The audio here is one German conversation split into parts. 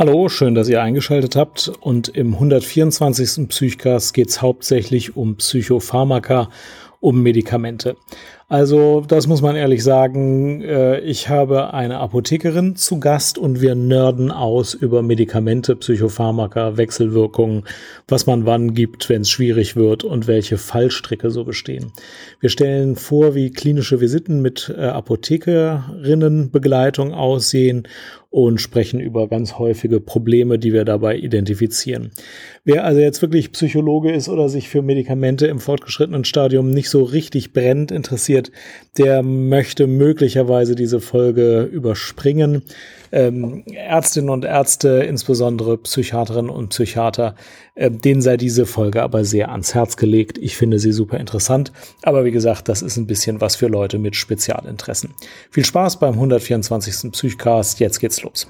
Hallo, schön, dass ihr eingeschaltet habt. Und im 124. Psychcast geht es hauptsächlich um Psychopharmaka, um Medikamente. Also, das muss man ehrlich sagen. Äh, ich habe eine Apothekerin zu Gast und wir nörden aus über Medikamente, Psychopharmaka, Wechselwirkungen, was man wann gibt, wenn es schwierig wird und welche Fallstricke so bestehen. Wir stellen vor, wie klinische Visiten mit äh, Apothekerinnenbegleitung aussehen und sprechen über ganz häufige Probleme, die wir dabei identifizieren. Wer also jetzt wirklich Psychologe ist oder sich für Medikamente im fortgeschrittenen Stadium nicht so richtig brennend interessiert, der möchte möglicherweise diese Folge überspringen. Ähm, Ärztinnen und Ärzte, insbesondere Psychiaterinnen und Psychiater, äh, denen sei diese Folge aber sehr ans Herz gelegt. Ich finde sie super interessant. Aber wie gesagt, das ist ein bisschen was für Leute mit Spezialinteressen. Viel Spaß beim 124. Psychcast. Jetzt geht's los.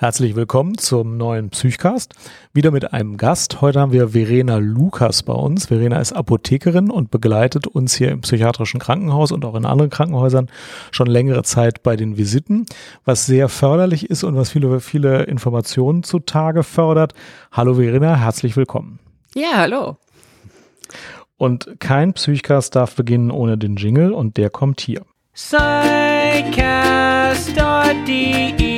Herzlich willkommen zum neuen Psychcast. Wieder mit einem Gast. Heute haben wir Verena Lukas bei uns. Verena ist Apothekerin und begleitet uns hier im psychiatrischen Krankenhaus und auch in anderen Krankenhäusern schon längere Zeit bei den Visiten, was sehr förderlich ist und was viele, viele Informationen zutage fördert. Hallo Verena, herzlich willkommen. Ja, hallo. Und kein Psychcast darf beginnen ohne den Jingle und der kommt hier. Psychcast.de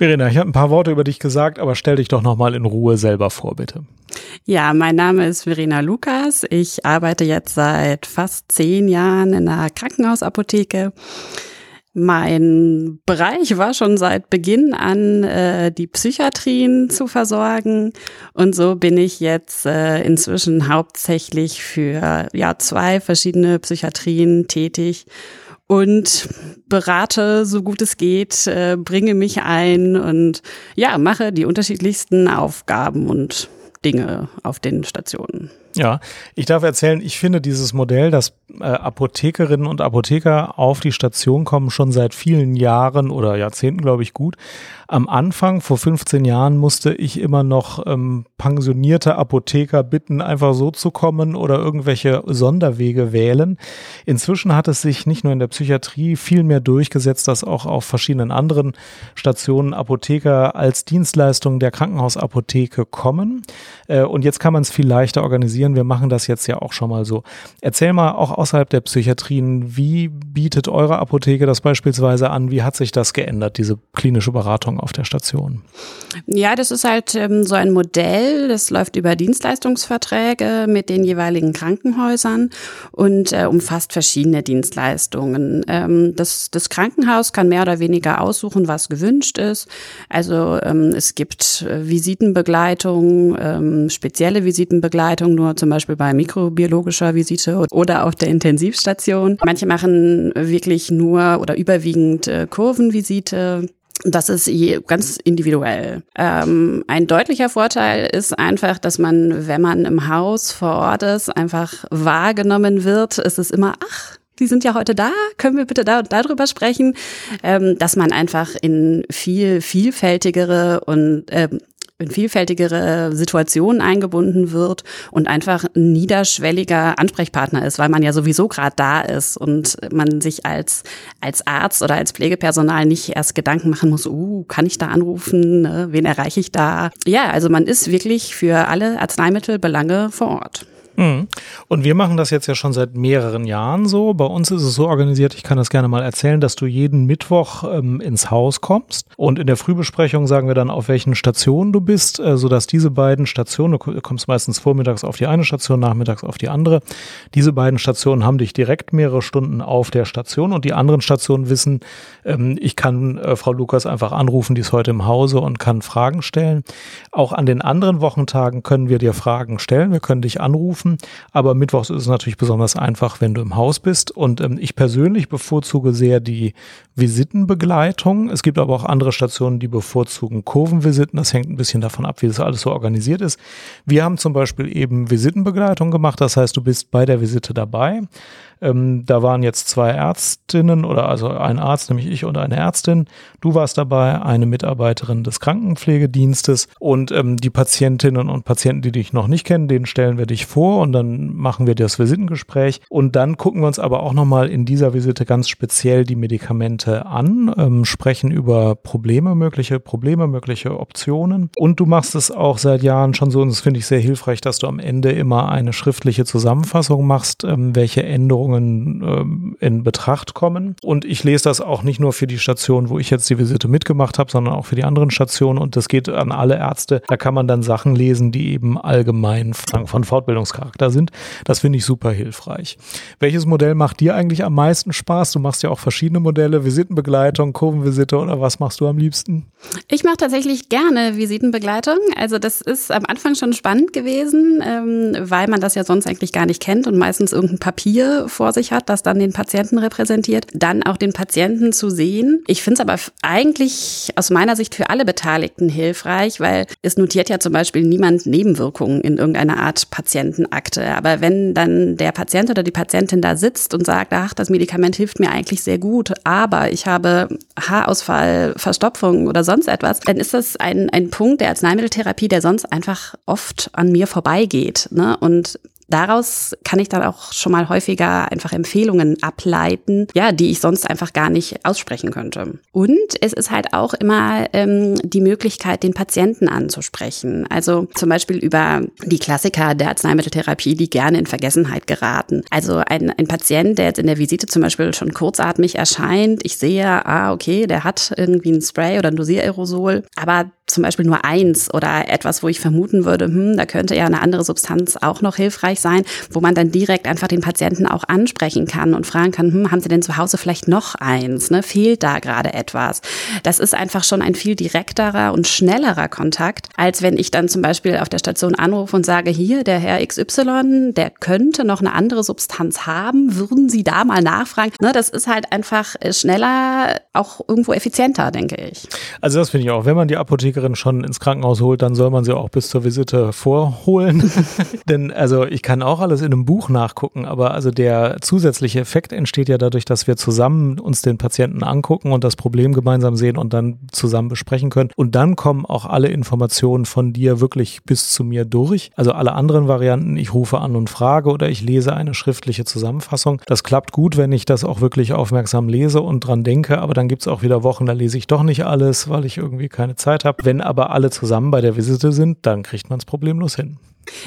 Verena, ich habe ein paar Worte über dich gesagt, aber stell dich doch nochmal in Ruhe selber vor, bitte. Ja, mein Name ist Verena Lukas. Ich arbeite jetzt seit fast zehn Jahren in einer Krankenhausapotheke. Mein Bereich war schon seit Beginn an, äh, die Psychiatrien zu versorgen. Und so bin ich jetzt äh, inzwischen hauptsächlich für ja, zwei verschiedene Psychiatrien tätig und berate so gut es geht, äh, bringe mich ein und ja, mache die unterschiedlichsten Aufgaben und Dinge auf den Stationen. Ja, ich darf erzählen, ich finde dieses Modell, dass äh, Apothekerinnen und Apotheker auf die Station kommen, schon seit vielen Jahren oder Jahrzehnten, glaube ich, gut. Am Anfang, vor 15 Jahren, musste ich immer noch ähm, pensionierte Apotheker bitten, einfach so zu kommen oder irgendwelche Sonderwege wählen. Inzwischen hat es sich nicht nur in der Psychiatrie viel mehr durchgesetzt, dass auch auf verschiedenen anderen Stationen Apotheker als Dienstleistung der Krankenhausapotheke kommen. Äh, und jetzt kann man es viel leichter organisieren. Wir machen das jetzt ja auch schon mal so. Erzähl mal auch außerhalb der Psychiatrien, wie bietet eure Apotheke das beispielsweise an? Wie hat sich das geändert, diese klinische Beratung auf der Station? Ja, das ist halt ähm, so ein Modell, das läuft über Dienstleistungsverträge mit den jeweiligen Krankenhäusern und äh, umfasst verschiedene Dienstleistungen. Ähm, das, das Krankenhaus kann mehr oder weniger aussuchen, was gewünscht ist. Also ähm, es gibt äh, Visitenbegleitung, ähm, spezielle Visitenbegleitung, nur zum Beispiel bei mikrobiologischer Visite oder auf der Intensivstation. Manche machen wirklich nur oder überwiegend äh, Kurvenvisite. Das ist ganz individuell. Ähm, ein deutlicher Vorteil ist einfach, dass man, wenn man im Haus vor Ort ist, einfach wahrgenommen wird. Es ist immer, ach, die sind ja heute da, können wir bitte da und darüber sprechen, ähm, dass man einfach in viel vielfältigere und ähm, in vielfältigere Situationen eingebunden wird und einfach ein niederschwelliger Ansprechpartner ist, weil man ja sowieso gerade da ist und man sich als, als Arzt oder als Pflegepersonal nicht erst Gedanken machen muss, uh, kann ich da anrufen, ne? wen erreiche ich da? Ja, also man ist wirklich für alle Arzneimittelbelange vor Ort. Mhm. Und wir machen das jetzt ja schon seit mehreren Jahren so. Bei uns ist es so organisiert, ich kann das gerne mal erzählen, dass du jeden Mittwoch ähm, ins Haus kommst und in der Frühbesprechung sagen wir dann, auf welchen Stationen du bist, äh, sodass diese beiden Stationen, du kommst meistens vormittags auf die eine Station, nachmittags auf die andere, diese beiden Stationen haben dich direkt mehrere Stunden auf der Station und die anderen Stationen wissen, ähm, ich kann äh, Frau Lukas einfach anrufen, die ist heute im Hause und kann Fragen stellen. Auch an den anderen Wochentagen können wir dir Fragen stellen, wir können dich anrufen anrufen. Aber mittwochs ist es natürlich besonders einfach, wenn du im Haus bist. Und ähm, ich persönlich bevorzuge sehr die Visitenbegleitung. Es gibt aber auch andere Stationen, die bevorzugen Kurvenvisiten. Das hängt ein bisschen davon ab, wie das alles so organisiert ist. Wir haben zum Beispiel eben Visitenbegleitung gemacht. Das heißt, du bist bei der Visite dabei. Ähm, da waren jetzt zwei Ärztinnen oder also ein Arzt, nämlich ich und eine Ärztin. Du warst dabei, eine Mitarbeiterin des Krankenpflegedienstes und ähm, die Patientinnen und Patienten, die dich noch nicht kennen, denen stellen wir dich vor und dann machen wir das Visitengespräch und dann gucken wir uns aber auch nochmal in dieser Visite ganz speziell die Medikamente an, ähm, sprechen über Probleme, mögliche Probleme, mögliche Optionen und du machst es auch seit Jahren schon so und das finde ich sehr hilfreich, dass du am Ende immer eine schriftliche Zusammenfassung machst, ähm, welche Änderungen Änderungen äh, in Betracht kommen. Und ich lese das auch nicht nur für die Station, wo ich jetzt die Visite mitgemacht habe, sondern auch für die anderen Stationen. Und das geht an alle Ärzte. Da kann man dann Sachen lesen, die eben allgemein von Fortbildungscharakter sind. Das finde ich super hilfreich. Welches Modell macht dir eigentlich am meisten Spaß? Du machst ja auch verschiedene Modelle, Visitenbegleitung, Kurvenvisite oder was machst du am liebsten? Ich mache tatsächlich gerne Visitenbegleitung. Also das ist am Anfang schon spannend gewesen, ähm, weil man das ja sonst eigentlich gar nicht kennt und meistens irgendein Papier vor sich hat, das dann den Patienten repräsentiert, dann auch den Patienten zu sehen. Ich finde es aber eigentlich aus meiner Sicht für alle Beteiligten hilfreich, weil es notiert ja zum Beispiel niemand Nebenwirkungen in irgendeiner Art Patientenakte. Aber wenn dann der Patient oder die Patientin da sitzt und sagt, ach, das Medikament hilft mir eigentlich sehr gut, aber ich habe Haarausfall, Verstopfung oder sonst etwas, dann ist das ein, ein Punkt der Arzneimitteltherapie, der sonst einfach oft an mir vorbeigeht. Ne? Und daraus kann ich dann auch schon mal häufiger einfach Empfehlungen ableiten, ja, die ich sonst einfach gar nicht aussprechen könnte. Und es ist halt auch immer ähm, die Möglichkeit, den Patienten anzusprechen. Also zum Beispiel über die Klassiker der Arzneimitteltherapie, die gerne in Vergessenheit geraten. Also ein, ein Patient, der jetzt in der Visite zum Beispiel schon kurzatmig erscheint, ich sehe, ah, okay, der hat irgendwie ein Spray oder ein Dosiererosol, aber zum Beispiel nur eins oder etwas, wo ich vermuten würde, hm, da könnte ja eine andere Substanz auch noch hilfreich sein, wo man dann direkt einfach den Patienten auch ansprechen kann und fragen kann, hm, haben Sie denn zu Hause vielleicht noch eins? Ne? Fehlt da gerade etwas? Das ist einfach schon ein viel direkterer und schnellerer Kontakt, als wenn ich dann zum Beispiel auf der Station anrufe und sage, hier, der Herr XY, der könnte noch eine andere Substanz haben, würden Sie da mal nachfragen? Ne, das ist halt einfach schneller, auch irgendwo effizienter, denke ich. Also das finde ich auch, wenn man die Apotheke Apothekerin schon ins Krankenhaus holt, dann soll man sie auch bis zur Visite vorholen. Denn also ich kann auch alles in einem Buch nachgucken, aber also der zusätzliche Effekt entsteht ja dadurch, dass wir zusammen uns den Patienten angucken und das Problem gemeinsam sehen und dann zusammen besprechen können. Und dann kommen auch alle Informationen von dir wirklich bis zu mir durch. Also alle anderen Varianten, ich rufe an und frage oder ich lese eine schriftliche Zusammenfassung. Das klappt gut, wenn ich das auch wirklich aufmerksam lese und dran denke, aber dann gibt es auch wieder Wochen, da lese ich doch nicht alles, weil ich irgendwie keine Zeit habe. Wenn aber alle zusammen bei der Visite sind, dann kriegt man es problemlos hin.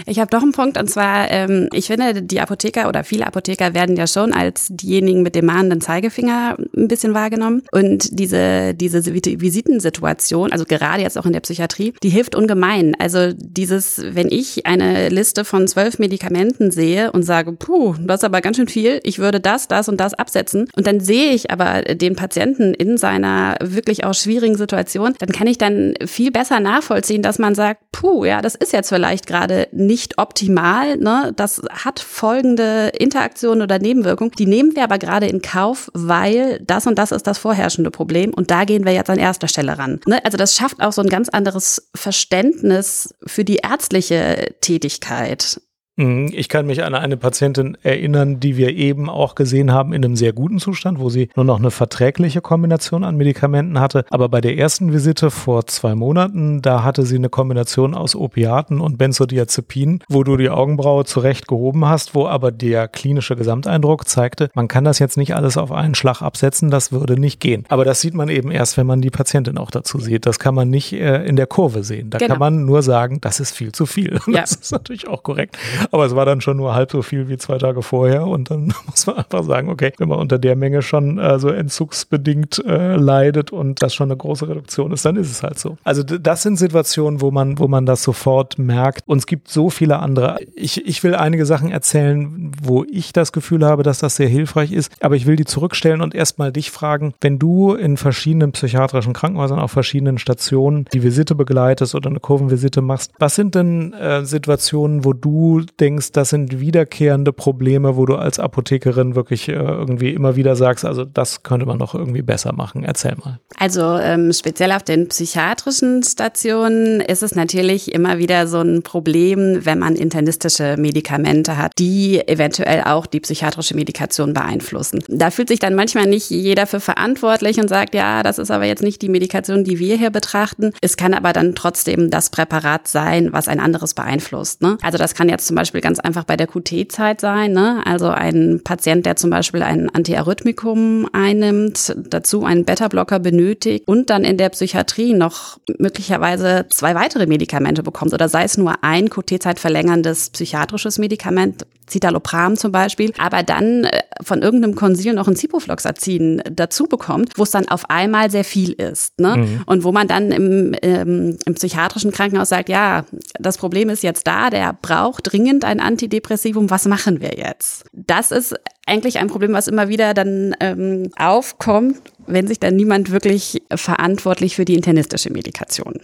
Ich habe doch einen Punkt und zwar, ähm, ich finde, die Apotheker oder viele Apotheker werden ja schon als diejenigen mit dem mahnenden Zeigefinger ein bisschen wahrgenommen. Und diese, diese Visitensituation, also gerade jetzt auch in der Psychiatrie, die hilft ungemein. Also dieses, wenn ich eine Liste von zwölf Medikamenten sehe und sage, puh, das ist aber ganz schön viel, ich würde das, das und das absetzen und dann sehe ich aber den Patienten in seiner wirklich auch schwierigen Situation, dann kann ich dann viel besser nachvollziehen, dass man sagt, puh, ja, das ist jetzt vielleicht gerade nicht optimal. Ne? Das hat folgende Interaktionen oder Nebenwirkungen. Die nehmen wir aber gerade in Kauf, weil das und das ist das vorherrschende Problem und da gehen wir jetzt an erster Stelle ran. Ne? Also das schafft auch so ein ganz anderes Verständnis für die ärztliche Tätigkeit. Mhm. Ich kann mich an eine Patientin erinnern, die wir eben auch gesehen haben in einem sehr guten Zustand, wo sie nur noch eine verträgliche Kombination an Medikamenten hatte. Aber bei der ersten Visite vor zwei Monaten, da hatte sie eine Kombination aus Opiaten und Benzodiazepin, wo du die Augenbraue zurecht gehoben hast, wo aber der klinische Gesamteindruck zeigte, man kann das jetzt nicht alles auf einen Schlag absetzen, das würde nicht gehen. Aber das sieht man eben erst, wenn man die Patientin auch dazu sieht. Das kann man nicht äh, in der Kurve sehen. Da genau. kann man nur sagen, das ist viel zu viel. Ja. Das ist natürlich auch korrekt. Aber es war dann schon nur halb so viel wie zwei Tage vorher. Und dann muss man einfach sagen, okay, wenn man unter der Menge schon äh, so entzugsbedingt äh, leidet und das schon eine große Reduktion ist, dann ist es halt so. Also das sind Situationen, wo man, wo man das sofort merkt. Und es gibt so viele andere. Ich, ich will einige Sachen erzählen, wo ich das Gefühl habe, dass das sehr hilfreich ist. Aber ich will die zurückstellen und erstmal dich fragen, wenn du in verschiedenen psychiatrischen Krankenhäusern auf verschiedenen Stationen die Visite begleitest oder eine Kurvenvisite machst, was sind denn äh, Situationen, wo du denkst, das sind wiederkehrende Probleme, wo du als Apothekerin wirklich äh, irgendwie immer wieder sagst, also das könnte man doch irgendwie besser machen. Erzähl mal. Also ähm, speziell auf den psychiatrischen Stationen ist es natürlich immer wieder so ein Problem, wenn man internistische Medikamente hat, die eventuell auch die psychiatrische Medikation beeinflussen. Da fühlt sich dann manchmal nicht jeder für verantwortlich und sagt, ja, das ist aber jetzt nicht die Medikation, die wir hier betrachten. Es kann aber dann trotzdem das Präparat sein, was ein anderes beeinflusst. Ne? Also das kann jetzt zum Beispiel ganz einfach bei der QT-Zeit sein. Ne? Also ein Patient, der zum Beispiel ein Antiarrhythmikum einnimmt, dazu einen Beta-Blocker benötigt und dann in der Psychiatrie noch möglicherweise zwei weitere Medikamente bekommt oder sei es nur ein QT-Zeit verlängerndes psychiatrisches Medikament, Citalopram zum Beispiel, aber dann äh, von irgendeinem Konsil noch ein Ciprofloxacin dazu bekommt, wo es dann auf einmal sehr viel ist. Ne? Mhm. Und wo man dann im, ähm, im psychiatrischen Krankenhaus sagt, ja, das Problem ist jetzt da, der braucht dringend ein Antidepressivum, was machen wir jetzt? Das ist eigentlich ein Problem, was immer wieder dann ähm, aufkommt, wenn sich dann niemand wirklich verantwortlich für die internistische Medikation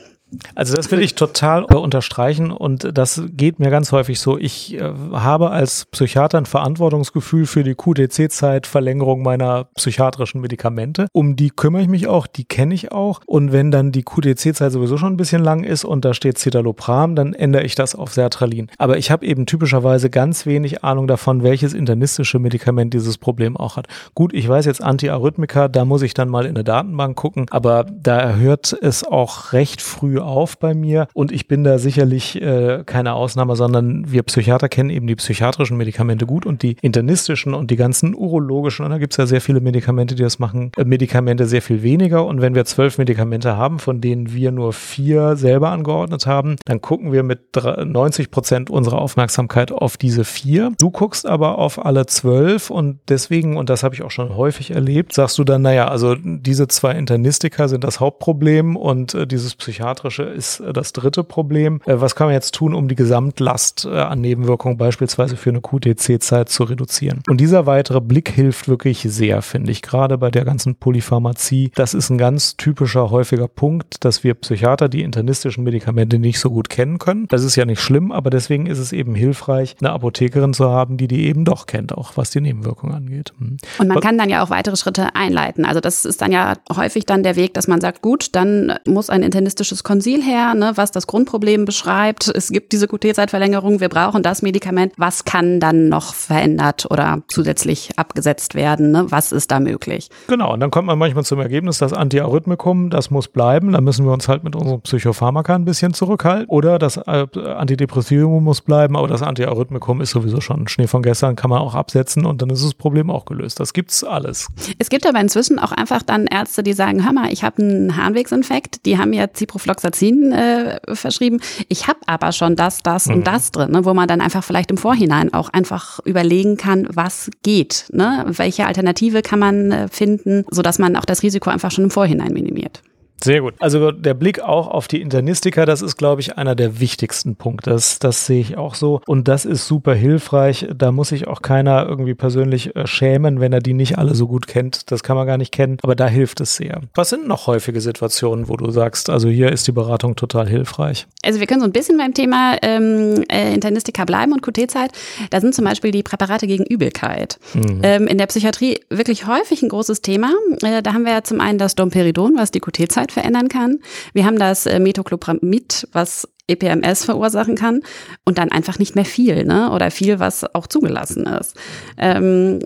also das will ich total unterstreichen und das geht mir ganz häufig so. Ich äh, habe als Psychiater ein Verantwortungsgefühl für die QDC-Zeit, Verlängerung meiner psychiatrischen Medikamente. Um die kümmere ich mich auch, die kenne ich auch. Und wenn dann die QDC-Zeit sowieso schon ein bisschen lang ist und da steht Citalopram, dann ändere ich das auf Sertralin. Aber ich habe eben typischerweise ganz wenig Ahnung davon, welches internistische Medikament dieses Problem auch hat. Gut, ich weiß jetzt Antiarrhythmika, da muss ich dann mal in eine Datenbank gucken, aber da hört es auch recht früh auf bei mir und ich bin da sicherlich äh, keine Ausnahme, sondern wir Psychiater kennen eben die psychiatrischen Medikamente gut und die internistischen und die ganzen urologischen. Und da gibt es ja sehr viele Medikamente, die das machen. Äh, Medikamente sehr viel weniger. Und wenn wir zwölf Medikamente haben, von denen wir nur vier selber angeordnet haben, dann gucken wir mit 90 Prozent unserer Aufmerksamkeit auf diese vier. Du guckst aber auf alle zwölf und deswegen, und das habe ich auch schon häufig erlebt, sagst du dann, naja, also diese zwei Internistika sind das Hauptproblem und äh, dieses psychiatrische Psychiatrische ist äh, das dritte Problem. Äh, was kann man jetzt tun, um die Gesamtlast äh, an Nebenwirkungen beispielsweise für eine QTC-Zeit zu reduzieren? Und dieser weitere Blick hilft wirklich sehr, finde ich, gerade bei der ganzen Polypharmazie. Das ist ein ganz typischer, häufiger Punkt, dass wir Psychiater die internistischen Medikamente nicht so gut kennen können. Das ist ja nicht schlimm, aber deswegen ist es eben hilfreich, eine Apothekerin zu haben, die die eben doch kennt, auch was die Nebenwirkungen angeht. Hm. Und man kann dann ja auch weitere Schritte einleiten. Also das ist dann ja häufig dann der Weg, dass man sagt, gut, dann muss ein internistisches Konzept Konsil her, ne, was das Grundproblem beschreibt. Es gibt diese QT-Zeitverlängerung, wir brauchen das Medikament. Was kann dann noch verändert oder zusätzlich abgesetzt werden? Ne? Was ist da möglich? Genau, und dann kommt man manchmal zum Ergebnis, das Antiarrhythmikum, das muss bleiben. Da müssen wir uns halt mit unserem Psychopharmaka ein bisschen zurückhalten. Oder das äh, Antidepressivum muss bleiben, aber das Antiarrhythmikum ist sowieso schon Schnee von gestern, kann man auch absetzen und dann ist das Problem auch gelöst. Das gibt's alles. Es gibt aber inzwischen auch einfach dann Ärzte, die sagen, hör mal, ich habe einen Harnwegsinfekt, die haben ja Ciprofloxacin Magazin äh, verschrieben. Ich habe aber schon das, das mhm. und das drin, ne, wo man dann einfach vielleicht im Vorhinein auch einfach überlegen kann, was geht, ne? welche Alternative kann man äh, finden, sodass man auch das Risiko einfach schon im Vorhinein minimiert. Sehr gut. Also der Blick auch auf die Internistika, das ist, glaube ich, einer der wichtigsten Punkte. Das, das sehe ich auch so. Und das ist super hilfreich. Da muss sich auch keiner irgendwie persönlich äh, schämen, wenn er die nicht alle so gut kennt. Das kann man gar nicht kennen. Aber da hilft es sehr. Was sind noch häufige Situationen, wo du sagst, also hier ist die Beratung total hilfreich? Also wir können so ein bisschen beim Thema ähm, äh, Internistika bleiben und QT-Zeit. Da sind zum Beispiel die Präparate gegen Übelkeit. Mhm. Ähm, in der Psychiatrie wirklich häufig ein großes Thema. Äh, da haben wir ja zum einen das Domperidon, was die QT-Zeit Gesundheit verändern kann. Wir haben das äh, Metoclopramid, was EPMS verursachen kann und dann einfach nicht mehr viel, ne? Oder viel, was auch zugelassen ist. Ähm,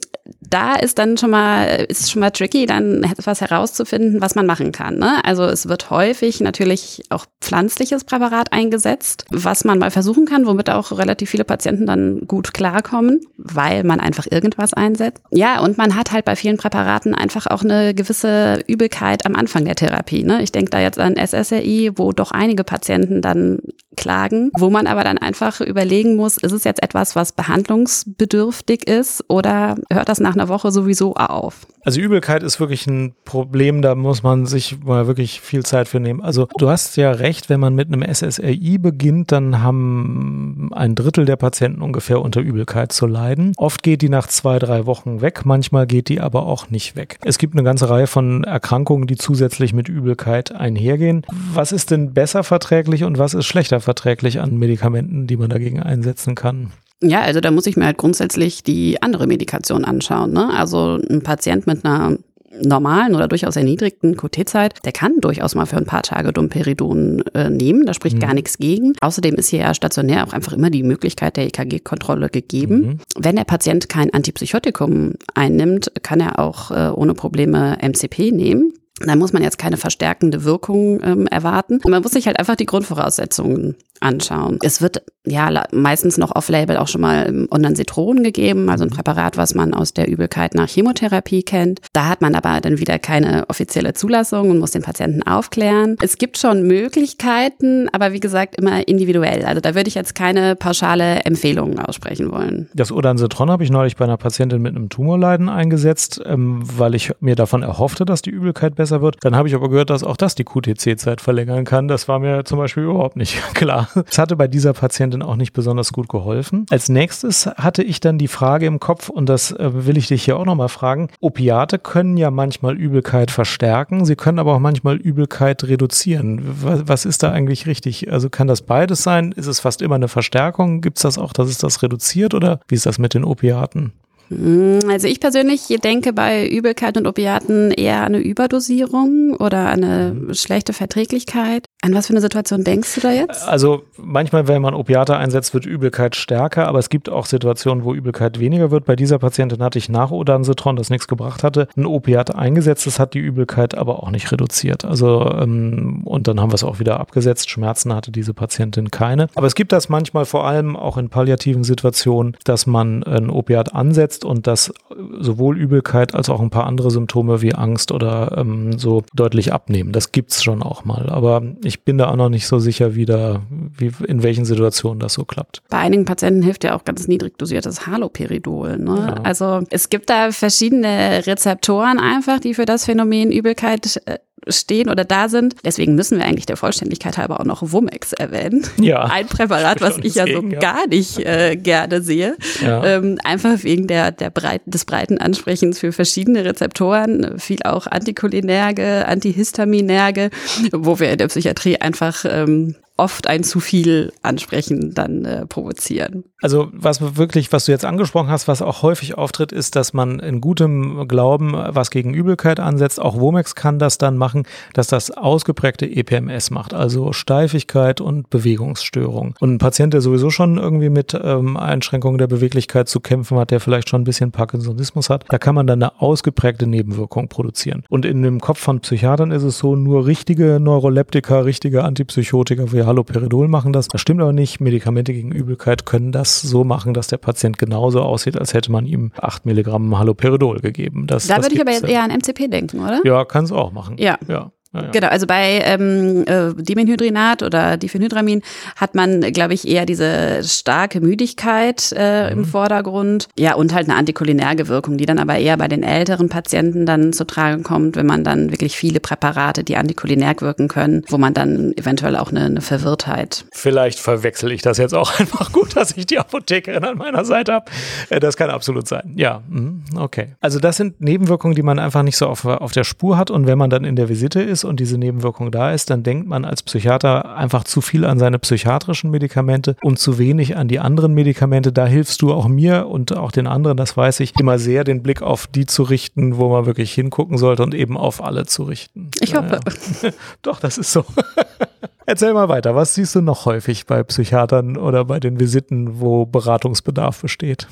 da ist dann schon mal, ist schon mal tricky, dann etwas herauszufinden, was man machen kann. Ne? Also es wird häufig natürlich auch pflanzliches Präparat eingesetzt, was man mal versuchen kann, womit auch relativ viele Patienten dann gut klarkommen, weil man einfach irgendwas einsetzt. Ja, und man hat halt bei vielen Präparaten einfach auch eine gewisse Übelkeit am Anfang der Therapie. Ne? Ich denke da jetzt an SSRI, wo doch einige Patienten dann klagen, wo man aber dann einfach überlegen muss, ist es jetzt etwas, was behandlungsbedürftig ist oder hört das nach einer Woche sowieso auf? Also Übelkeit ist wirklich ein Problem, da muss man sich mal wirklich viel Zeit für nehmen. Also du hast ja recht, wenn man mit einem SSRI beginnt, dann haben ein Drittel der Patienten ungefähr unter Übelkeit zu leiden. Oft geht die nach zwei, drei Wochen weg, manchmal geht die aber auch nicht weg. Es gibt eine ganze Reihe von Erkrankungen, die zusätzlich mit Übelkeit einhergehen. Was ist denn besser verträglich und was ist schlechter verträglich an Medikamenten, die man dagegen einsetzen kann? Ja, also da muss ich mir halt grundsätzlich die andere Medikation anschauen. Ne? Also ein Patient mit einer normalen oder durchaus erniedrigten QT-Zeit, der kann durchaus mal für ein paar Tage Domperidon äh, nehmen. Da spricht mhm. gar nichts gegen. Außerdem ist hier ja stationär auch einfach immer die Möglichkeit der EKG-Kontrolle gegeben. Mhm. Wenn der Patient kein Antipsychotikum einnimmt, kann er auch äh, ohne Probleme MCP nehmen. Da muss man jetzt keine verstärkende Wirkung ähm, erwarten. Man muss sich halt einfach die Grundvoraussetzungen anschauen. Es wird ja meistens noch off-label auch schon mal Ondansetron gegeben, also ein Präparat, was man aus der Übelkeit nach Chemotherapie kennt. Da hat man aber dann wieder keine offizielle Zulassung und muss den Patienten aufklären. Es gibt schon Möglichkeiten, aber wie gesagt immer individuell. Also da würde ich jetzt keine pauschale Empfehlung aussprechen wollen. Das Ondansetron habe ich neulich bei einer Patientin mit einem Tumorleiden eingesetzt, ähm, weil ich mir davon erhoffte, dass die Übelkeit besser wird. Dann habe ich aber gehört, dass auch das die QTC-Zeit verlängern kann. Das war mir zum Beispiel überhaupt nicht klar. Es hatte bei dieser Patientin auch nicht besonders gut geholfen. Als nächstes hatte ich dann die Frage im Kopf, und das äh, will ich dich hier auch nochmal fragen. Opiate können ja manchmal Übelkeit verstärken, sie können aber auch manchmal Übelkeit reduzieren. Was, was ist da eigentlich richtig? Also kann das beides sein? Ist es fast immer eine Verstärkung? Gibt es das auch, dass es das reduziert oder wie ist das mit den Opiaten? Hm, also ich persönlich denke bei Übelkeit und Opiaten eher an eine Überdosierung oder eine mhm. schlechte Verträglichkeit. An was für eine Situation denkst du da jetzt? Also manchmal, wenn man Opiate einsetzt, wird Übelkeit stärker, aber es gibt auch Situationen, wo Übelkeit weniger wird. Bei dieser Patientin hatte ich nach Odansetron, das nichts gebracht hatte, ein Opiat eingesetzt, das hat die Übelkeit aber auch nicht reduziert. Also ähm, und dann haben wir es auch wieder abgesetzt. Schmerzen hatte diese Patientin keine. Aber es gibt das manchmal vor allem auch in palliativen Situationen, dass man ein Opiat ansetzt und das sowohl Übelkeit als auch ein paar andere Symptome wie Angst oder ähm, so deutlich abnehmen. Das gibt's schon auch mal. Aber ich ich bin da auch noch nicht so sicher, wie da, wie, in welchen Situationen das so klappt. Bei einigen Patienten hilft ja auch ganz niedrig dosiertes Haloperidol. Ne? Ja. Also es gibt da verschiedene Rezeptoren einfach, die für das Phänomen Übelkeit äh, stehen oder da sind. Deswegen müssen wir eigentlich der Vollständigkeit halber auch noch Wumex erwähnen. Ja. Ein Präparat, was ich ja so ja. gar nicht äh, gerne sehe. Ja. Ähm, einfach wegen der, der breiten, des breiten Ansprechens für verschiedene Rezeptoren, viel auch Anticholinerge, Antihistaminerge, wo wir in der Psychiatrie einfach ähm, oft ein zu viel ansprechen dann äh, provozieren. Also was wirklich, was du jetzt angesprochen hast, was auch häufig auftritt, ist, dass man in gutem Glauben was gegen Übelkeit ansetzt. Auch Womex kann das dann machen, dass das ausgeprägte EPMS macht, also Steifigkeit und Bewegungsstörung. Und ein Patient, der sowieso schon irgendwie mit ähm, Einschränkungen der Beweglichkeit zu kämpfen hat, der vielleicht schon ein bisschen Parkinsonismus hat, da kann man dann eine ausgeprägte Nebenwirkung produzieren. Und in dem Kopf von Psychiatern ist es so, nur richtige Neuroleptika, richtige Antipsychotika wie Haloperidol machen das. Das stimmt aber nicht. Medikamente gegen Übelkeit können das so machen, dass der Patient genauso aussieht, als hätte man ihm 8 Milligramm Haloperidol gegeben. Das, da würde ich aber jetzt eher an MCP denken, oder? Ja, kann es auch machen. Ja. ja. Ja, Genau, also bei ähm, äh, Dimenhydrinat oder Diphenhydramin hat man, glaube ich, eher diese starke Müdigkeit äh, mhm. im Vordergrund. Ja, und halt eine antikulinärge Wirkung, die dann aber eher bei den älteren Patienten dann zu tragen kommt, wenn man dann wirklich viele Präparate, die antikulinär wirken können, wo man dann eventuell auch eine, eine Verwirrtheit. Vielleicht verwechsel ich das jetzt auch einfach gut, dass ich die Apothekerin an meiner Seite habe. Äh, das kann absolut sein. Ja, mhm, okay. Also das sind Nebenwirkungen, die man einfach nicht so auf, auf der Spur hat und wenn man dann in der Visite ist, und diese Nebenwirkung da ist, dann denkt man als Psychiater einfach zu viel an seine psychiatrischen Medikamente und zu wenig an die anderen Medikamente. Da hilfst du auch mir und auch den anderen, das weiß ich, immer sehr, den Blick auf die zu richten, wo man wirklich hingucken sollte und eben auf alle zu richten. Ich hoffe. Ja. Doch, das ist so. Erzähl mal weiter. Was siehst du noch häufig bei Psychiatern oder bei den Visiten, wo Beratungsbedarf besteht?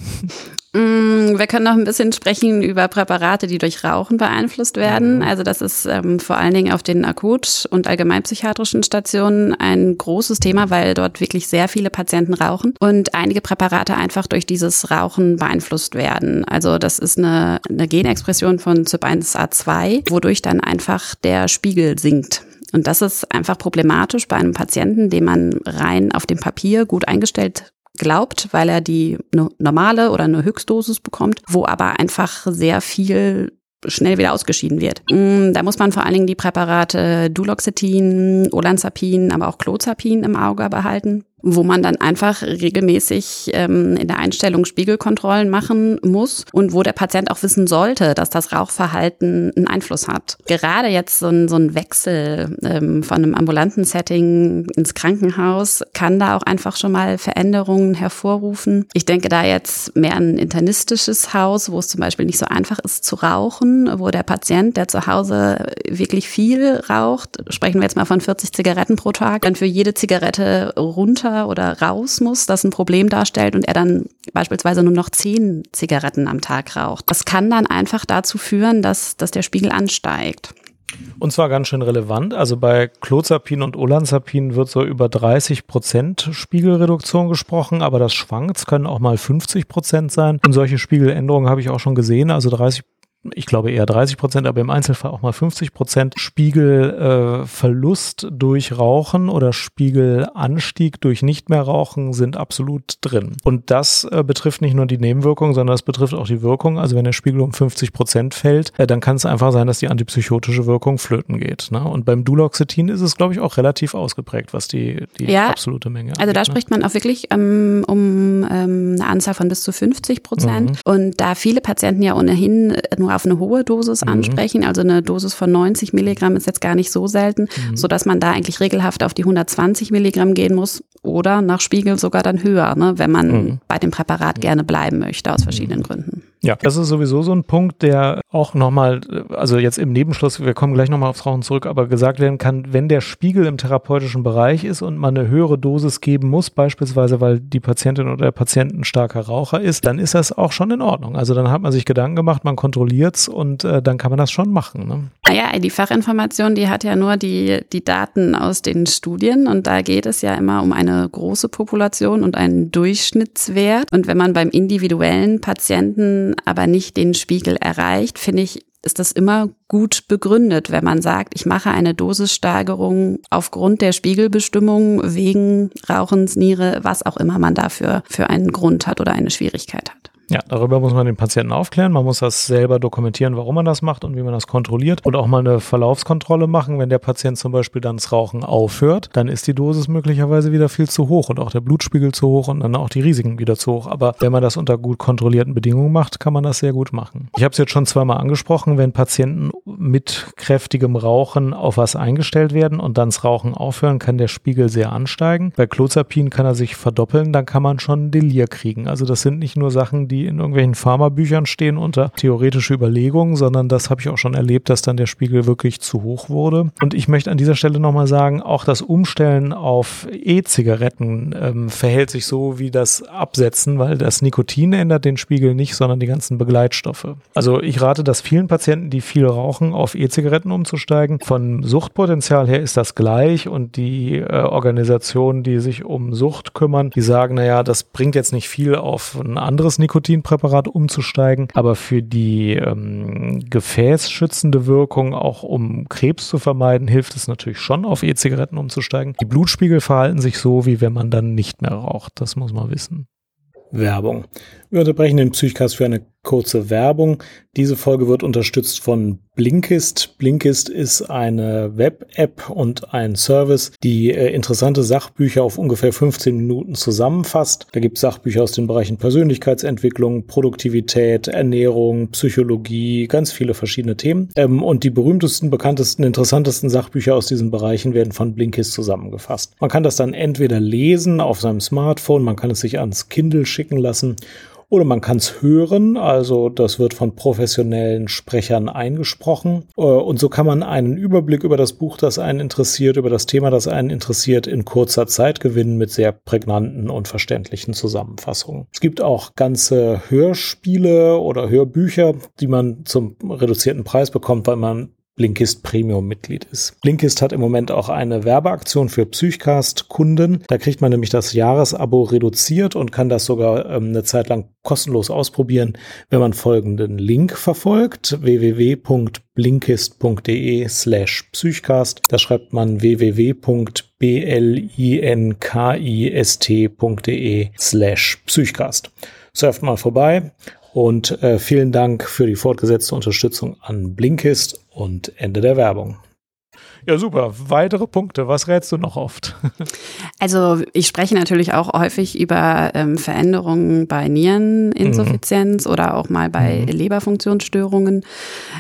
Mm, wir können noch ein bisschen sprechen über Präparate, die durch Rauchen beeinflusst werden. Also das ist ähm, vor allen Dingen auf den akut- und allgemeinpsychiatrischen Stationen ein großes Thema, weil dort wirklich sehr viele Patienten rauchen und einige Präparate einfach durch dieses Rauchen beeinflusst werden. Also das ist eine, eine Genexpression von CYP1A2, wodurch dann einfach der Spiegel sinkt. Und das ist einfach problematisch bei einem Patienten, den man rein auf dem Papier gut eingestellt glaubt, weil er die normale oder eine Höchstdosis bekommt, wo aber einfach sehr viel schnell wieder ausgeschieden wird. Mm, da muss man vor allen Dingen die Präparate Duloxetin, Olanzapin, aber auch Clozapin im Auge behalten. Wo man dann einfach regelmäßig ähm, in der Einstellung Spiegelkontrollen machen muss und wo der Patient auch wissen sollte, dass das Rauchverhalten einen Einfluss hat. Gerade jetzt so ein, so ein Wechsel ähm, von einem ambulanten Setting ins Krankenhaus kann da auch einfach schon mal Veränderungen hervorrufen. Ich denke da jetzt mehr an ein internistisches Haus, wo es zum Beispiel nicht so einfach ist zu rauchen, wo der Patient, der zu Hause wirklich viel raucht, sprechen wir jetzt mal von 40 Zigaretten pro Tag, dann für jede Zigarette runter oder raus muss, das ein Problem darstellt und er dann beispielsweise nur noch 10 Zigaretten am Tag raucht. Das kann dann einfach dazu führen, dass, dass der Spiegel ansteigt. Und zwar ganz schön relevant. Also bei Clozapin und Olanzapin wird so über 30 Prozent Spiegelreduktion gesprochen, aber das schwankt. Es können auch mal 50 Prozent sein. Und solche Spiegeländerungen habe ich auch schon gesehen. Also 30 ich glaube eher 30 Prozent, aber im Einzelfall auch mal 50 Prozent Spiegelverlust äh, durch Rauchen oder Spiegelanstieg durch nicht mehr Rauchen sind absolut drin. Und das äh, betrifft nicht nur die Nebenwirkung, sondern es betrifft auch die Wirkung. Also wenn der Spiegel um 50 Prozent fällt, äh, dann kann es einfach sein, dass die antipsychotische Wirkung flöten geht. Ne? Und beim Duloxetin ist es, glaube ich, auch relativ ausgeprägt, was die, die ja, absolute Menge Also angeht, da ne? spricht man auch wirklich ähm, um ähm, eine Anzahl von bis zu 50 Prozent. Mhm. Und da viele Patienten ja ohnehin nur auf eine hohe Dosis mhm. ansprechen. Also eine Dosis von 90 Milligramm ist jetzt gar nicht so selten, mhm. sodass man da eigentlich regelhaft auf die 120 Milligramm gehen muss oder nach Spiegel sogar dann höher, ne, wenn man mhm. bei dem Präparat gerne bleiben möchte, aus verschiedenen mhm. Gründen. Ja, das ist sowieso so ein Punkt, der auch nochmal, also jetzt im Nebenschluss, wir kommen gleich nochmal aufs Rauchen zurück, aber gesagt werden kann, wenn der Spiegel im therapeutischen Bereich ist und man eine höhere Dosis geben muss, beispielsweise weil die Patientin oder der Patient ein starker Raucher ist, dann ist das auch schon in Ordnung. Also dann hat man sich Gedanken gemacht, man kontrolliert's und äh, dann kann man das schon machen. Ne? Naja, die Fachinformation, die hat ja nur die, die Daten aus den Studien und da geht es ja immer um eine große Population und einen Durchschnittswert. Und wenn man beim individuellen Patienten aber nicht den Spiegel erreicht, finde ich, ist das immer gut begründet, wenn man sagt, ich mache eine Dosissteigerung aufgrund der Spiegelbestimmung wegen Rauchens, Niere, was auch immer man dafür für einen Grund hat oder eine Schwierigkeit hat. Ja, darüber muss man den Patienten aufklären. Man muss das selber dokumentieren, warum man das macht und wie man das kontrolliert. Und auch mal eine Verlaufskontrolle machen. Wenn der Patient zum Beispiel dann das Rauchen aufhört, dann ist die Dosis möglicherweise wieder viel zu hoch und auch der Blutspiegel zu hoch und dann auch die Risiken wieder zu hoch. Aber wenn man das unter gut kontrollierten Bedingungen macht, kann man das sehr gut machen. Ich habe es jetzt schon zweimal angesprochen, wenn Patienten mit kräftigem Rauchen auf was eingestellt werden und dann das Rauchen aufhören, kann der Spiegel sehr ansteigen. Bei Clozapin kann er sich verdoppeln, dann kann man schon Delir kriegen. Also das sind nicht nur Sachen, die in irgendwelchen Pharmabüchern stehen unter theoretische Überlegungen, sondern das habe ich auch schon erlebt, dass dann der Spiegel wirklich zu hoch wurde. Und ich möchte an dieser Stelle nochmal sagen, auch das Umstellen auf E-Zigaretten ähm, verhält sich so wie das Absetzen, weil das Nikotin ändert den Spiegel nicht, sondern die ganzen Begleitstoffe. Also ich rate das vielen Patienten, die viel rauchen, auf E-Zigaretten umzusteigen. Von Suchtpotenzial her ist das gleich und die äh, Organisationen, die sich um Sucht kümmern, die sagen, naja, das bringt jetzt nicht viel auf ein anderes Nikotin Nikotinpräparat umzusteigen, aber für die ähm, gefäßschützende Wirkung, auch um Krebs zu vermeiden, hilft es natürlich schon, auf E-Zigaretten umzusteigen. Die Blutspiegel verhalten sich so, wie wenn man dann nicht mehr raucht. Das muss man wissen. Werbung. Wir unterbrechen den Psychcast für eine kurze Werbung. Diese Folge wird unterstützt von Blinkist. Blinkist ist eine Web-App und ein Service, die äh, interessante Sachbücher auf ungefähr 15 Minuten zusammenfasst. Da gibt es Sachbücher aus den Bereichen Persönlichkeitsentwicklung, Produktivität, Ernährung, Psychologie, ganz viele verschiedene Themen. Ähm, und die berühmtesten, bekanntesten, interessantesten Sachbücher aus diesen Bereichen werden von Blinkist zusammengefasst. Man kann das dann entweder lesen auf seinem Smartphone, man kann es sich ans Kindle schicken lassen oder man kann es hören, also das wird von professionellen Sprechern eingesprochen. Äh, und so kann man einen Überblick über das Buch, das einen interessiert, über das Thema, das einen interessiert, in kurzer Zeit gewinnen mit sehr prägnanten und verständlichen Zusammenfassungen. Es gibt auch ganze Hörspiele oder Hörbücher, die man zum reduzierten Preis bekommt, weil man Blinkist Premium Mitglied ist. Blinkist hat im Moment auch eine Werbeaktion für Psychcast-Kunden. Da kriegt man nämlich das Jahresabo reduziert und kann das sogar ähm, eine Zeit lang kostenlos ausprobieren, wenn man folgenden Link verfolgt: www.blinkist.de slash Psychcast. Da schreibt man www.blinkist.de slash Psychcast. Surft mal vorbei und äh, vielen Dank für die fortgesetzte Unterstützung an Blinkist und Ende der Werbung. Ja, super. Weitere Punkte. Was rätst du noch oft? Also ich spreche natürlich auch häufig über ähm, Veränderungen bei Niereninsuffizienz mhm. oder auch mal bei mhm. Leberfunktionsstörungen.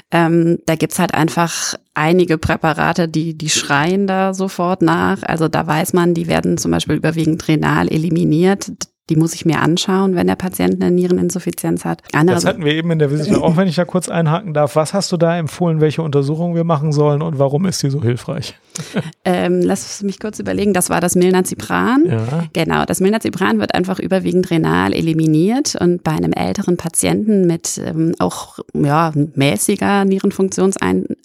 Ähm, da gibt's halt einfach einige Präparate, die, die schreien da sofort nach. Also da weiß man, die werden zum Beispiel überwiegend renal eliminiert. Die muss ich mir anschauen, wenn der Patient eine Niereninsuffizienz hat. Andere das hatten wir eben in der Wissenschaft, auch wenn ich da kurz einhaken darf. Was hast du da empfohlen, welche Untersuchungen wir machen sollen und warum ist die so hilfreich? Ähm, lass mich kurz überlegen, das war das Milnazipran. Ja. Genau, das Milnazipran wird einfach überwiegend renal eliminiert und bei einem älteren Patienten mit ähm, auch ja, mäßiger Nierenfunktionseinschränkung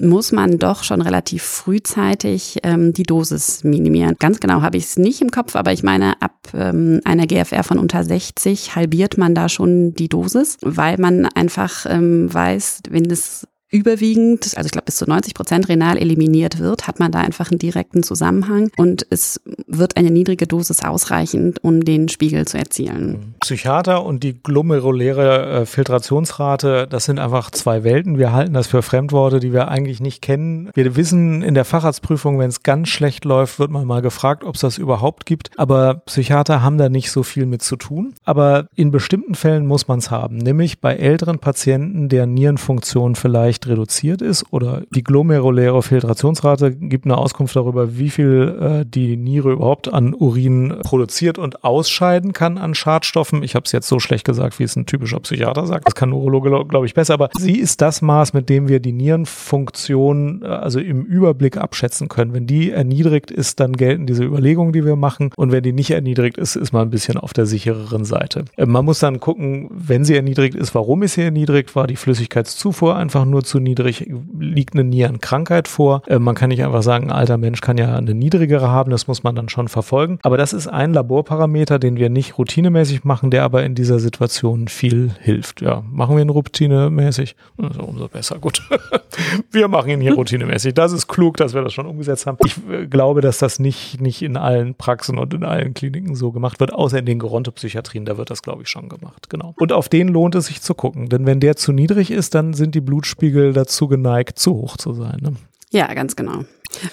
muss man doch schon relativ frühzeitig ähm, die Dosis minimieren. Ganz genau habe ich es nicht im Kopf, aber ich meine, ab ähm, einer GFR von unter 60 halbiert man da schon die Dosis, weil man einfach ähm, weiß, wenn es überwiegend, also ich glaube bis zu 90 Prozent renal eliminiert wird, hat man da einfach einen direkten Zusammenhang und es wird eine niedrige Dosis ausreichen, um den Spiegel zu erzielen. Psychiater und die glomeruläre äh, Filtrationsrate, das sind einfach zwei Welten. Wir halten das für Fremdworte, die wir eigentlich nicht kennen. Wir wissen in der Facharztprüfung, wenn es ganz schlecht läuft, wird man mal gefragt, ob es das überhaupt gibt. Aber Psychiater haben da nicht so viel mit zu tun. Aber in bestimmten Fällen muss man es haben, nämlich bei älteren Patienten, deren Nierenfunktion vielleicht leicht reduziert ist oder die glomeruläre Filtrationsrate gibt eine Auskunft darüber, wie viel äh, die Niere überhaupt an Urin produziert und ausscheiden kann an Schadstoffen. Ich habe es jetzt so schlecht gesagt, wie es ein typischer Psychiater sagt. Das kann Neurologe, glaube ich, besser. Aber sie ist das Maß, mit dem wir die Nierenfunktion äh, also im Überblick abschätzen können. Wenn die erniedrigt ist, dann gelten diese Überlegungen, die wir machen. Und wenn die nicht erniedrigt ist, ist man ein bisschen auf der sichereren Seite. Äh, man muss dann gucken, wenn sie erniedrigt ist, warum ist sie erniedrigt? War die Flüssigkeitszufuhr einfach nur zu niedrig, liegt eine Nierenkrankheit vor. Äh, man kann nicht einfach sagen, ein alter Mensch kann ja eine niedrigere haben, das muss man dann schon verfolgen. Aber das ist ein Laborparameter, den wir nicht routinemäßig machen, der aber in dieser Situation viel hilft. Ja, machen wir ihn routinemäßig? Also umso besser, gut. wir machen ihn hier routinemäßig. Das ist klug, dass wir das schon umgesetzt haben. Ich äh, glaube, dass das nicht, nicht in allen Praxen und in allen Kliniken so gemacht wird, außer in den Gerontopsychiatrien, da wird das, glaube ich, schon gemacht. Genau. Und auf den lohnt es sich zu gucken, denn wenn der zu niedrig ist, dann sind die Blutspiegel Spiegel dazu geneigt, zu hoch zu sein. Ne? Ja, ganz genau.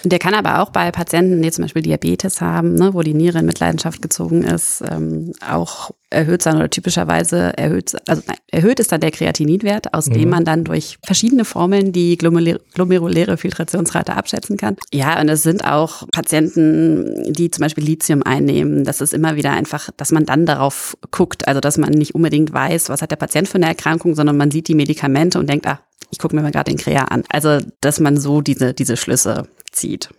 Und der kann aber auch bei Patienten, die zum Beispiel Diabetes haben, ne, wo die Niere in Mitleidenschaft gezogen ist, ähm, auch erhöht sein oder typischerweise erhöht, also nein, erhöht ist dann der Kreatininwert, aus mhm. dem man dann durch verschiedene Formeln die glomeruläre Filtrationsrate abschätzen kann. Ja, und es sind auch Patienten, die zum Beispiel Lithium einnehmen. Das ist immer wieder einfach, dass man dann darauf guckt, also dass man nicht unbedingt weiß, was hat der Patient für eine Erkrankung, sondern man sieht die Medikamente und denkt, ah, ich gucke mir mal gerade den Krea an. Also, dass man so diese, diese Schlüsse zieht.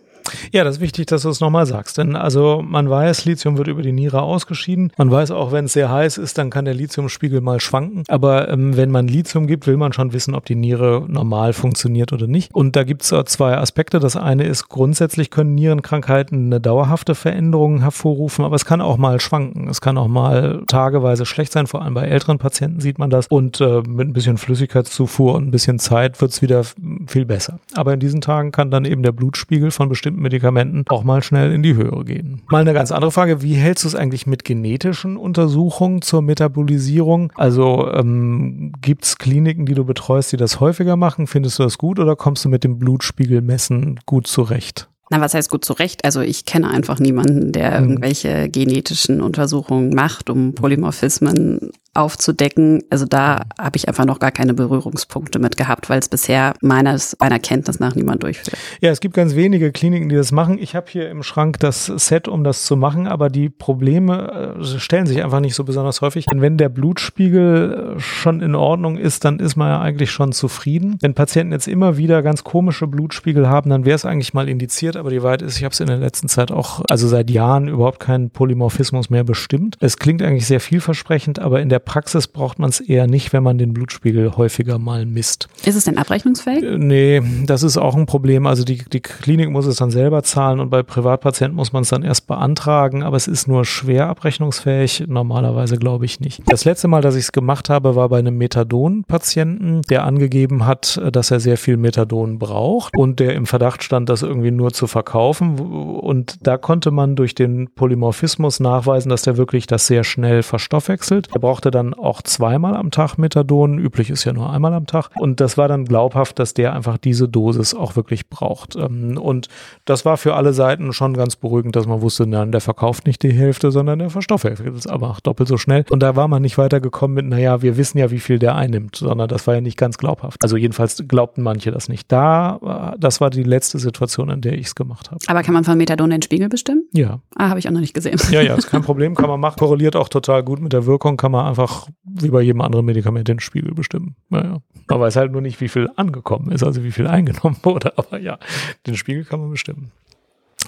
Ja, das ist wichtig, dass du es nochmal sagst. Denn also man weiß, Lithium wird über die Niere ausgeschieden. Man weiß auch, wenn es sehr heiß ist, dann kann der Lithiumspiegel mal schwanken. Aber ähm, wenn man Lithium gibt, will man schon wissen, ob die Niere normal funktioniert oder nicht. Und da gibt es zwei Aspekte. Das eine ist, grundsätzlich können Nierenkrankheiten eine dauerhafte Veränderung hervorrufen, aber es kann auch mal schwanken. Es kann auch mal tageweise schlecht sein. Vor allem bei älteren Patienten sieht man das. Und äh, mit ein bisschen Flüssigkeitszufuhr und ein bisschen Zeit wird es wieder viel besser. Aber in diesen Tagen kann dann eben der Blutspiegel von bestimmten Medikamenten auch mal schnell in die Höhe gehen. Mal eine ganz andere Frage, wie hältst du es eigentlich mit genetischen Untersuchungen zur Metabolisierung? Also ähm, gibt es Kliniken, die du betreust, die das häufiger machen? Findest du das gut oder kommst du mit dem Blutspiegelmessen gut zurecht? Na, was heißt gut zurecht? Also ich kenne einfach niemanden, der mhm. irgendwelche genetischen Untersuchungen macht, um Polymorphismen aufzudecken. Also da habe ich einfach noch gar keine Berührungspunkte mit gehabt, weil es bisher meines, meiner Kenntnis nach niemand durchführt. Ja, es gibt ganz wenige Kliniken, die das machen. Ich habe hier im Schrank das Set, um das zu machen, aber die Probleme äh, stellen sich einfach nicht so besonders häufig. Denn wenn der Blutspiegel äh, schon in Ordnung ist, dann ist man ja eigentlich schon zufrieden. Wenn Patienten jetzt immer wieder ganz komische Blutspiegel haben, dann wäre es eigentlich mal indiziert, aber die Wahrheit ist, ich habe es in der letzten Zeit auch, also seit Jahren überhaupt keinen Polymorphismus mehr bestimmt. Es klingt eigentlich sehr vielversprechend, aber in der Praxis braucht man es eher nicht, wenn man den Blutspiegel häufiger mal misst. Ist es denn abrechnungsfähig? Äh, nee, das ist auch ein Problem. Also die, die Klinik muss es dann selber zahlen und bei Privatpatienten muss man es dann erst beantragen, aber es ist nur schwer abrechnungsfähig. Normalerweise glaube ich nicht. Das letzte Mal, dass ich es gemacht habe, war bei einem Methadon-Patienten, der angegeben hat, dass er sehr viel Methadon braucht und der im Verdacht stand, das irgendwie nur zu verkaufen. Und da konnte man durch den Polymorphismus nachweisen, dass der wirklich das sehr schnell verstoffwechselt. Er brauchte hatte dann auch zweimal am Tag Methadon. Üblich ist ja nur einmal am Tag. Und das war dann glaubhaft, dass der einfach diese Dosis auch wirklich braucht. Ähm, und das war für alle Seiten schon ganz beruhigend, dass man wusste, nein, der verkauft nicht die Hälfte, sondern der verstoffwechselt es aber auch doppelt so schnell. Und da war man nicht weitergekommen mit, naja, wir wissen ja, wie viel der einnimmt, sondern das war ja nicht ganz glaubhaft. Also jedenfalls glaubten manche das nicht. Da, das war die letzte Situation, in der ich es gemacht habe. Aber kann man von Methadon den Spiegel bestimmen? Ja. Ah, habe ich auch noch nicht gesehen. Ja, ja, ist kein Problem, kann man machen. Korreliert auch total gut mit der Wirkung, kann man einfach wie bei jedem anderen Medikament den Spiegel bestimmen. Naja. Man weiß halt nur nicht, wie viel angekommen ist, also wie viel eingenommen wurde. Aber ja, den Spiegel kann man bestimmen.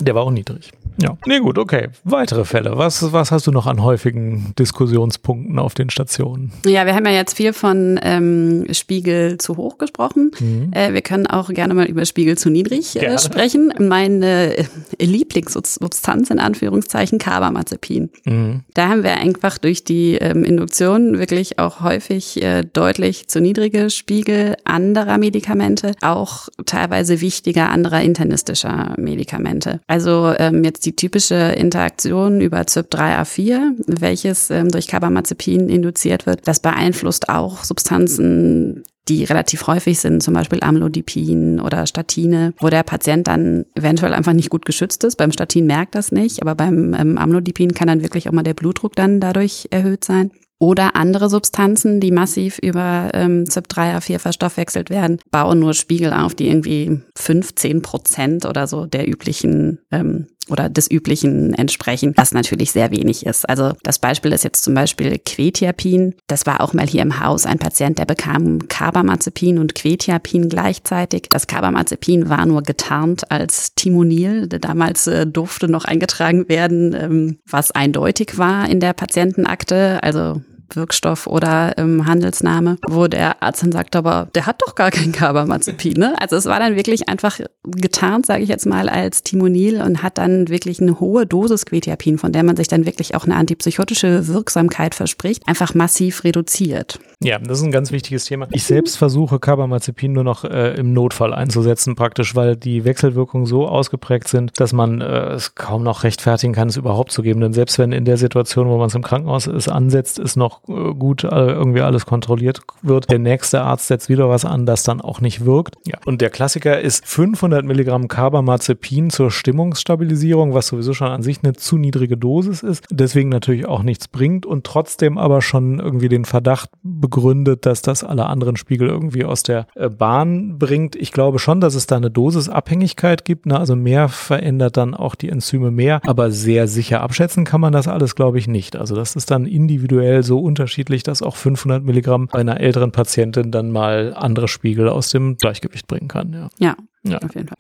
Der war auch niedrig. Ja. Nee, gut, okay. Weitere Fälle. Was, was hast du noch an häufigen Diskussionspunkten auf den Stationen? Ja, wir haben ja jetzt viel von ähm, Spiegel zu hoch gesprochen. Mhm. Äh, wir können auch gerne mal über Spiegel zu niedrig äh, sprechen. Meine äh, Lieblingssubstanz in Anführungszeichen Carbamazepin. Mhm. Da haben wir einfach durch die ähm, Induktion wirklich auch häufig äh, deutlich zu niedrige Spiegel anderer Medikamente, auch teilweise wichtiger anderer internistischer Medikamente. Also ähm, jetzt die typische Interaktion über CYP3A4, welches ähm, durch Carbamazepin induziert wird, das beeinflusst auch Substanzen, die relativ häufig sind, zum Beispiel Amlodipin oder Statine, wo der Patient dann eventuell einfach nicht gut geschützt ist. Beim Statin merkt das nicht, aber beim ähm, Amlodipin kann dann wirklich auch mal der Blutdruck dann dadurch erhöht sein oder andere Substanzen, die massiv über ähm, CYP3A4 verstoffwechselt werden, bauen nur Spiegel auf, die irgendwie 15 Prozent oder so der üblichen ähm, oder des üblichen entsprechen, was natürlich sehr wenig ist. Also das Beispiel ist jetzt zum Beispiel Quetiapin. Das war auch mal hier im Haus ein Patient, der bekam Carbamazepin und Quetiapin gleichzeitig. Das Carbamazepin war nur getarnt als Timonil. Damals äh, durfte noch eingetragen werden, ähm, was eindeutig war in der Patientenakte. Also Wirkstoff oder ähm, Handelsname, wo der Arzt dann sagt, aber der hat doch gar kein Carbamazepin. Ne? Also es war dann wirklich einfach getarnt, sage ich jetzt mal, als Timonil und hat dann wirklich eine hohe Dosis Quetiapin, von der man sich dann wirklich auch eine antipsychotische Wirksamkeit verspricht, einfach massiv reduziert. Ja, das ist ein ganz wichtiges Thema. Ich selbst versuche Carbamazepin nur noch äh, im Notfall einzusetzen, praktisch, weil die Wechselwirkungen so ausgeprägt sind, dass man äh, es kaum noch rechtfertigen kann, es überhaupt zu geben. Denn selbst wenn in der Situation, wo man es im Krankenhaus ist, ansetzt, ist noch äh, gut äh, irgendwie alles kontrolliert wird, der nächste Arzt setzt wieder was an, das dann auch nicht wirkt. Ja. Und der Klassiker ist 500 Milligramm Carbamazepin zur Stimmungsstabilisierung, was sowieso schon an sich eine zu niedrige Dosis ist, deswegen natürlich auch nichts bringt und trotzdem aber schon irgendwie den Verdacht begründet, dass das alle anderen Spiegel irgendwie aus der äh, Bahn bringt. Ich glaube schon, dass es da eine Dosisabhängigkeit gibt. Ne? Also mehr verändert dann auch die Enzyme mehr, aber sehr sicher abschätzen kann man das alles, glaube ich, nicht. Also das ist dann individuell so unterschiedlich, dass auch 500 Milligramm bei einer älteren Patientin dann mal andere Spiegel aus dem Gleichgewicht bringen kann. Ja. ja. Ja. Auf jeden Fall.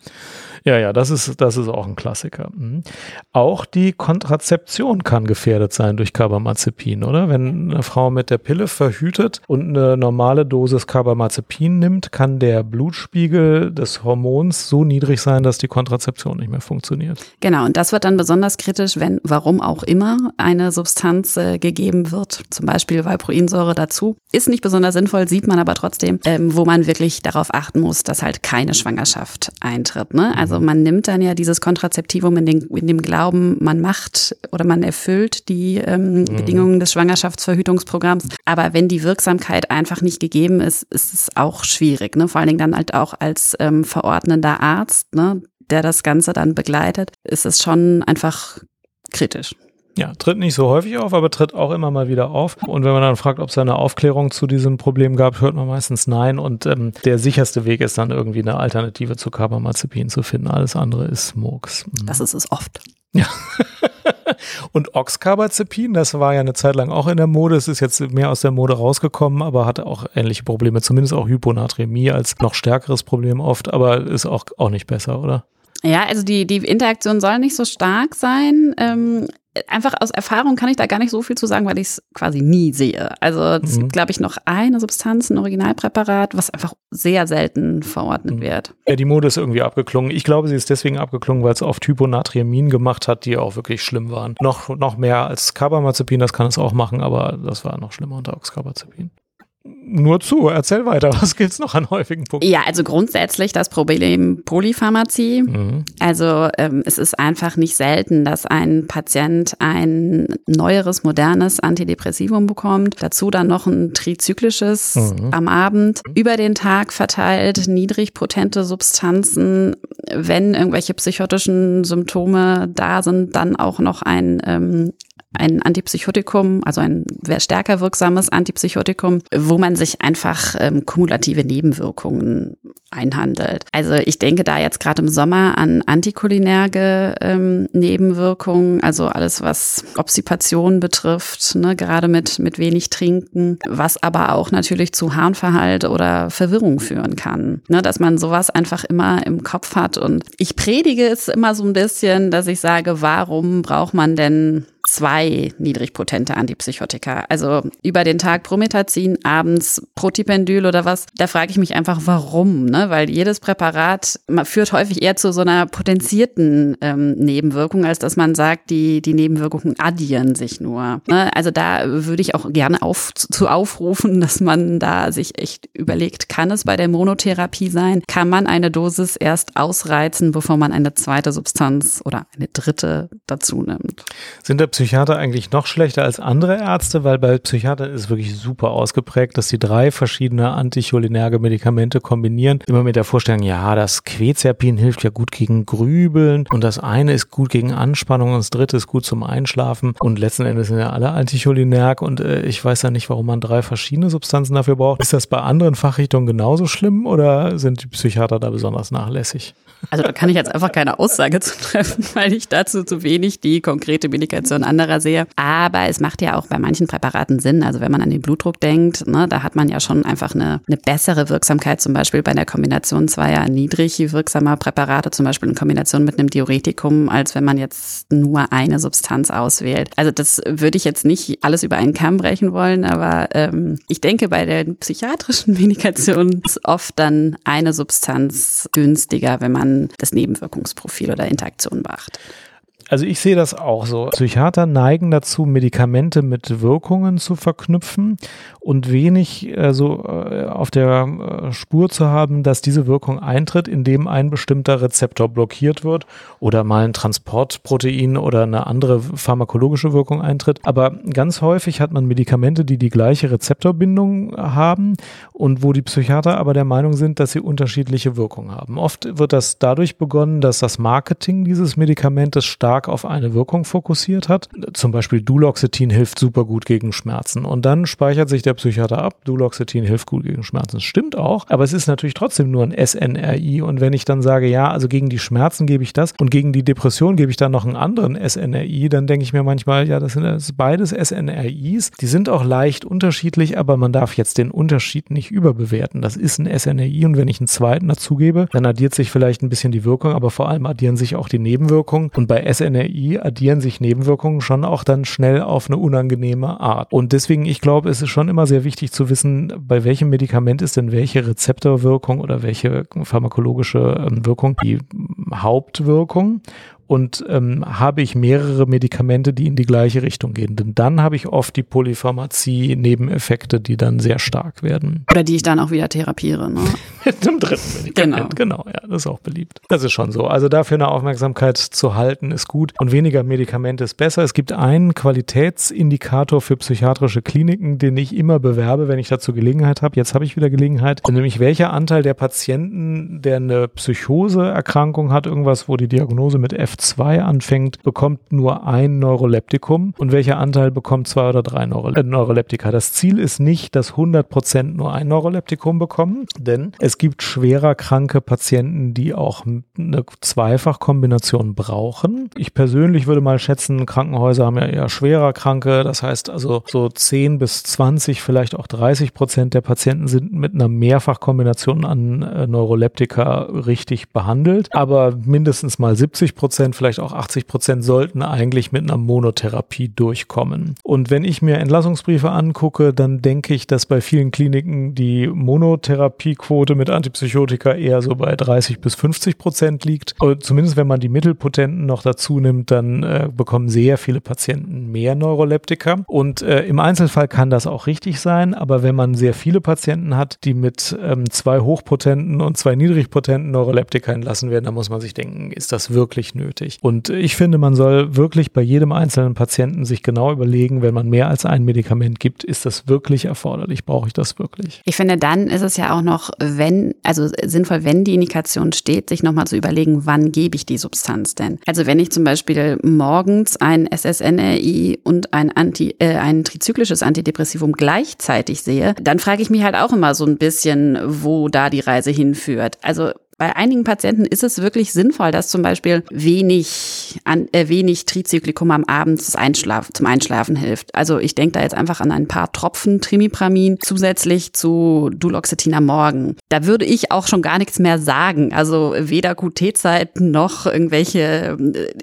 Ja, ja, das ist, das ist auch ein Klassiker. Mhm. Auch die Kontrazeption kann gefährdet sein durch Carbamazepin, oder? Wenn eine Frau mit der Pille verhütet und eine normale Dosis Carbamazepin nimmt, kann der Blutspiegel des Hormons so niedrig sein, dass die Kontrazeption nicht mehr funktioniert. Genau, und das wird dann besonders kritisch, wenn, warum auch immer, eine Substanz äh, gegeben wird, zum Beispiel Valproinsäure dazu. Ist nicht besonders sinnvoll, sieht man aber trotzdem, ähm, wo man wirklich darauf achten muss, dass halt keine Schwangerschaft eintritt. Ne? Also man nimmt dann ja dieses Kontrazeptivum in, den, in dem Glauben, man macht oder man erfüllt die ähm, mhm. Bedingungen des Schwangerschaftsverhütungsprogramms. Aber wenn die Wirksamkeit einfach nicht gegeben ist, ist es auch schwierig. Ne? Vor allen Dingen dann halt auch als ähm, verordnender Arzt, ne? der das Ganze dann begleitet, ist es schon einfach kritisch. Ja, tritt nicht so häufig auf, aber tritt auch immer mal wieder auf. Und wenn man dann fragt, ob es eine Aufklärung zu diesem Problem gab, hört man meistens nein. Und ähm, der sicherste Weg ist dann irgendwie eine Alternative zu Carbamazepin zu finden. Alles andere ist Murks. Mhm. Das ist es oft. Ja. Und Oxcarbazepin, das war ja eine Zeit lang auch in der Mode. Es ist jetzt mehr aus der Mode rausgekommen, aber hatte auch ähnliche Probleme. Zumindest auch Hyponatremie als noch stärkeres Problem oft, aber ist auch, auch nicht besser, oder? Ja, also die, die Interaktion soll nicht so stark sein. Ähm, einfach aus Erfahrung kann ich da gar nicht so viel zu sagen, weil ich es quasi nie sehe. Also es mhm. gibt, glaube ich, noch eine Substanz, ein Originalpräparat, was einfach sehr selten verordnet mhm. wird. Ja, die Mode ist irgendwie abgeklungen. Ich glaube, sie ist deswegen abgeklungen, weil es oft Hyponatriamin gemacht hat, die auch wirklich schlimm waren. Noch, noch mehr als Carbamazepin, das kann es auch machen, aber das war noch schlimmer unter Oxcarbazepin. Nur zu. Erzähl weiter. Was gibt's noch an häufigen Punkten? Ja, also grundsätzlich das Problem Polypharmazie. Mhm. Also ähm, es ist einfach nicht selten, dass ein Patient ein neueres, modernes Antidepressivum bekommt. Dazu dann noch ein trizyklisches mhm. am Abend. Über den Tag verteilt, niedrig potente Substanzen. Wenn irgendwelche psychotischen Symptome da sind, dann auch noch ein ähm, ein Antipsychotikum, also ein stärker wirksames Antipsychotikum, wo man sich einfach ähm, kumulative Nebenwirkungen einhandelt. Also ich denke da jetzt gerade im Sommer an antikulinärge ähm, Nebenwirkungen, also alles, was Obstipation betrifft, ne, gerade mit, mit wenig Trinken, was aber auch natürlich zu Harnverhalt oder Verwirrung führen kann. Ne, dass man sowas einfach immer im Kopf hat. Und ich predige es immer so ein bisschen, dass ich sage, warum braucht man denn zwei niedrigpotente Antipsychotika. Also über den Tag Promethazin, abends Protipendyl oder was. Da frage ich mich einfach, warum? Ne? Weil jedes Präparat führt häufig eher zu so einer potenzierten ähm, Nebenwirkung, als dass man sagt, die, die Nebenwirkungen addieren sich nur. Ne? Also da würde ich auch gerne auf, zu aufrufen, dass man da sich echt überlegt, kann es bei der Monotherapie sein? Kann man eine Dosis erst ausreizen, bevor man eine zweite Substanz oder eine dritte dazu nimmt? Sind da Psychiater eigentlich noch schlechter als andere Ärzte, weil bei Psychiatern ist es wirklich super ausgeprägt, dass sie drei verschiedene anticholinerge Medikamente kombinieren. Immer mit der Vorstellung, ja, das Quetiapin hilft ja gut gegen Grübeln und das eine ist gut gegen Anspannung und das dritte ist gut zum Einschlafen und letzten Endes sind ja alle anticholinerg und äh, ich weiß ja nicht, warum man drei verschiedene Substanzen dafür braucht. Ist das bei anderen Fachrichtungen genauso schlimm oder sind die Psychiater da besonders nachlässig? Also da kann ich jetzt einfach keine Aussage zu treffen, weil ich dazu zu wenig die konkrete Medikation anderer sehe. Aber es macht ja auch bei manchen Präparaten Sinn. Also wenn man an den Blutdruck denkt, ne, da hat man ja schon einfach eine, eine bessere Wirksamkeit, zum Beispiel bei der Kombination zweier niedrig wirksamer Präparate, zum Beispiel in Kombination mit einem Diuretikum, als wenn man jetzt nur eine Substanz auswählt. Also das würde ich jetzt nicht alles über einen Kamm brechen wollen, aber ähm, ich denke, bei der psychiatrischen Medikation ist oft dann eine Substanz günstiger, wenn man das Nebenwirkungsprofil oder Interaktion beachtet. Also ich sehe das auch so. Psychiater neigen dazu, Medikamente mit Wirkungen zu verknüpfen und wenig äh, so äh, auf der äh, Spur zu haben, dass diese Wirkung eintritt, indem ein bestimmter Rezeptor blockiert wird oder mal ein Transportprotein oder eine andere pharmakologische Wirkung eintritt. Aber ganz häufig hat man Medikamente, die die gleiche Rezeptorbindung haben und wo die Psychiater aber der Meinung sind, dass sie unterschiedliche Wirkungen haben. Oft wird das dadurch begonnen, dass das Marketing dieses Medikamentes stark stark auf eine Wirkung fokussiert hat. Zum Beispiel Duloxetin hilft super gut gegen Schmerzen. Und dann speichert sich der Psychiater ab, Duloxetin hilft gut gegen Schmerzen. Das stimmt auch, aber es ist natürlich trotzdem nur ein SNRI. Und wenn ich dann sage, ja, also gegen die Schmerzen gebe ich das und gegen die Depression gebe ich dann noch einen anderen SNRI, dann denke ich mir manchmal, ja, das sind beides SNRIs. Die sind auch leicht unterschiedlich, aber man darf jetzt den Unterschied nicht überbewerten. Das ist ein SNRI und wenn ich einen zweiten dazugebe, dann addiert sich vielleicht ein bisschen die Wirkung, aber vor allem addieren sich auch die Nebenwirkungen. Und bei SNRI NRI addieren sich Nebenwirkungen schon auch dann schnell auf eine unangenehme Art. Und deswegen, ich glaube, es ist schon immer sehr wichtig zu wissen, bei welchem Medikament ist denn welche Rezeptorwirkung oder welche pharmakologische ähm, Wirkung die Hauptwirkung und ähm, habe ich mehrere Medikamente, die in die gleiche Richtung gehen. Denn dann habe ich oft die Polypharmazie-Nebeneffekte, die dann sehr stark werden. Oder die ich dann auch wieder therapiere. Ne? Mit einem dritten Medikament. Genau. genau, ja, das ist auch beliebt. Das ist schon so. Also dafür eine Aufmerksamkeit zu halten ist gut und weniger Medikamente ist besser. Es gibt einen Qualitätsindikator für psychiatrische Kliniken, den ich immer bewerbe, wenn ich dazu Gelegenheit habe. Jetzt habe ich wieder Gelegenheit, nämlich welcher Anteil der Patienten, der eine Psychoseerkrankung hat, irgendwas, wo die Diagnose mit F F2 anfängt, bekommt nur ein Neuroleptikum und welcher Anteil bekommt zwei oder drei Neurole äh, Neuroleptika. Das Ziel ist nicht, dass 100 Prozent nur ein Neuroleptikum bekommen, denn es gibt schwerer kranke Patienten, die auch eine Zweifachkombination brauchen. Ich persönlich würde mal schätzen, Krankenhäuser haben ja eher schwerer Kranke. Das heißt also so 10 bis 20, vielleicht auch 30 Prozent der Patienten sind mit einer Mehrfachkombination an äh, Neuroleptika richtig behandelt. Aber mindestens mal 70 Prozent Prozent, vielleicht auch 80 Prozent sollten eigentlich mit einer Monotherapie durchkommen. Und wenn ich mir Entlassungsbriefe angucke, dann denke ich, dass bei vielen Kliniken die Monotherapiequote mit Antipsychotika eher so bei 30 bis 50 Prozent liegt. Aber zumindest wenn man die Mittelpotenten noch dazu nimmt, dann äh, bekommen sehr viele Patienten mehr Neuroleptika. Und äh, im Einzelfall kann das auch richtig sein, aber wenn man sehr viele Patienten hat, die mit ähm, zwei hochpotenten und zwei niedrigpotenten Neuroleptika entlassen werden, dann muss man sich denken, ist das wirklich nötig? Und ich finde, man soll wirklich bei jedem einzelnen Patienten sich genau überlegen, wenn man mehr als ein Medikament gibt, ist das wirklich erforderlich? Brauche ich das wirklich? Ich finde, dann ist es ja auch noch, wenn, also sinnvoll, wenn die Indikation steht, sich nochmal zu überlegen, wann gebe ich die Substanz denn? Also wenn ich zum Beispiel morgens ein SSNRI und ein, Anti, äh, ein trizyklisches Antidepressivum gleichzeitig sehe, dann frage ich mich halt auch immer so ein bisschen, wo da die Reise hinführt. Also bei einigen Patienten ist es wirklich sinnvoll, dass zum Beispiel wenig, an, äh, wenig Trizyklikum am Abend zum Einschlafen, hilft. Also ich denke da jetzt einfach an ein paar Tropfen Trimipramin zusätzlich zu Duloxetin am Morgen. Da würde ich auch schon gar nichts mehr sagen. Also weder QT-Zeit noch irgendwelche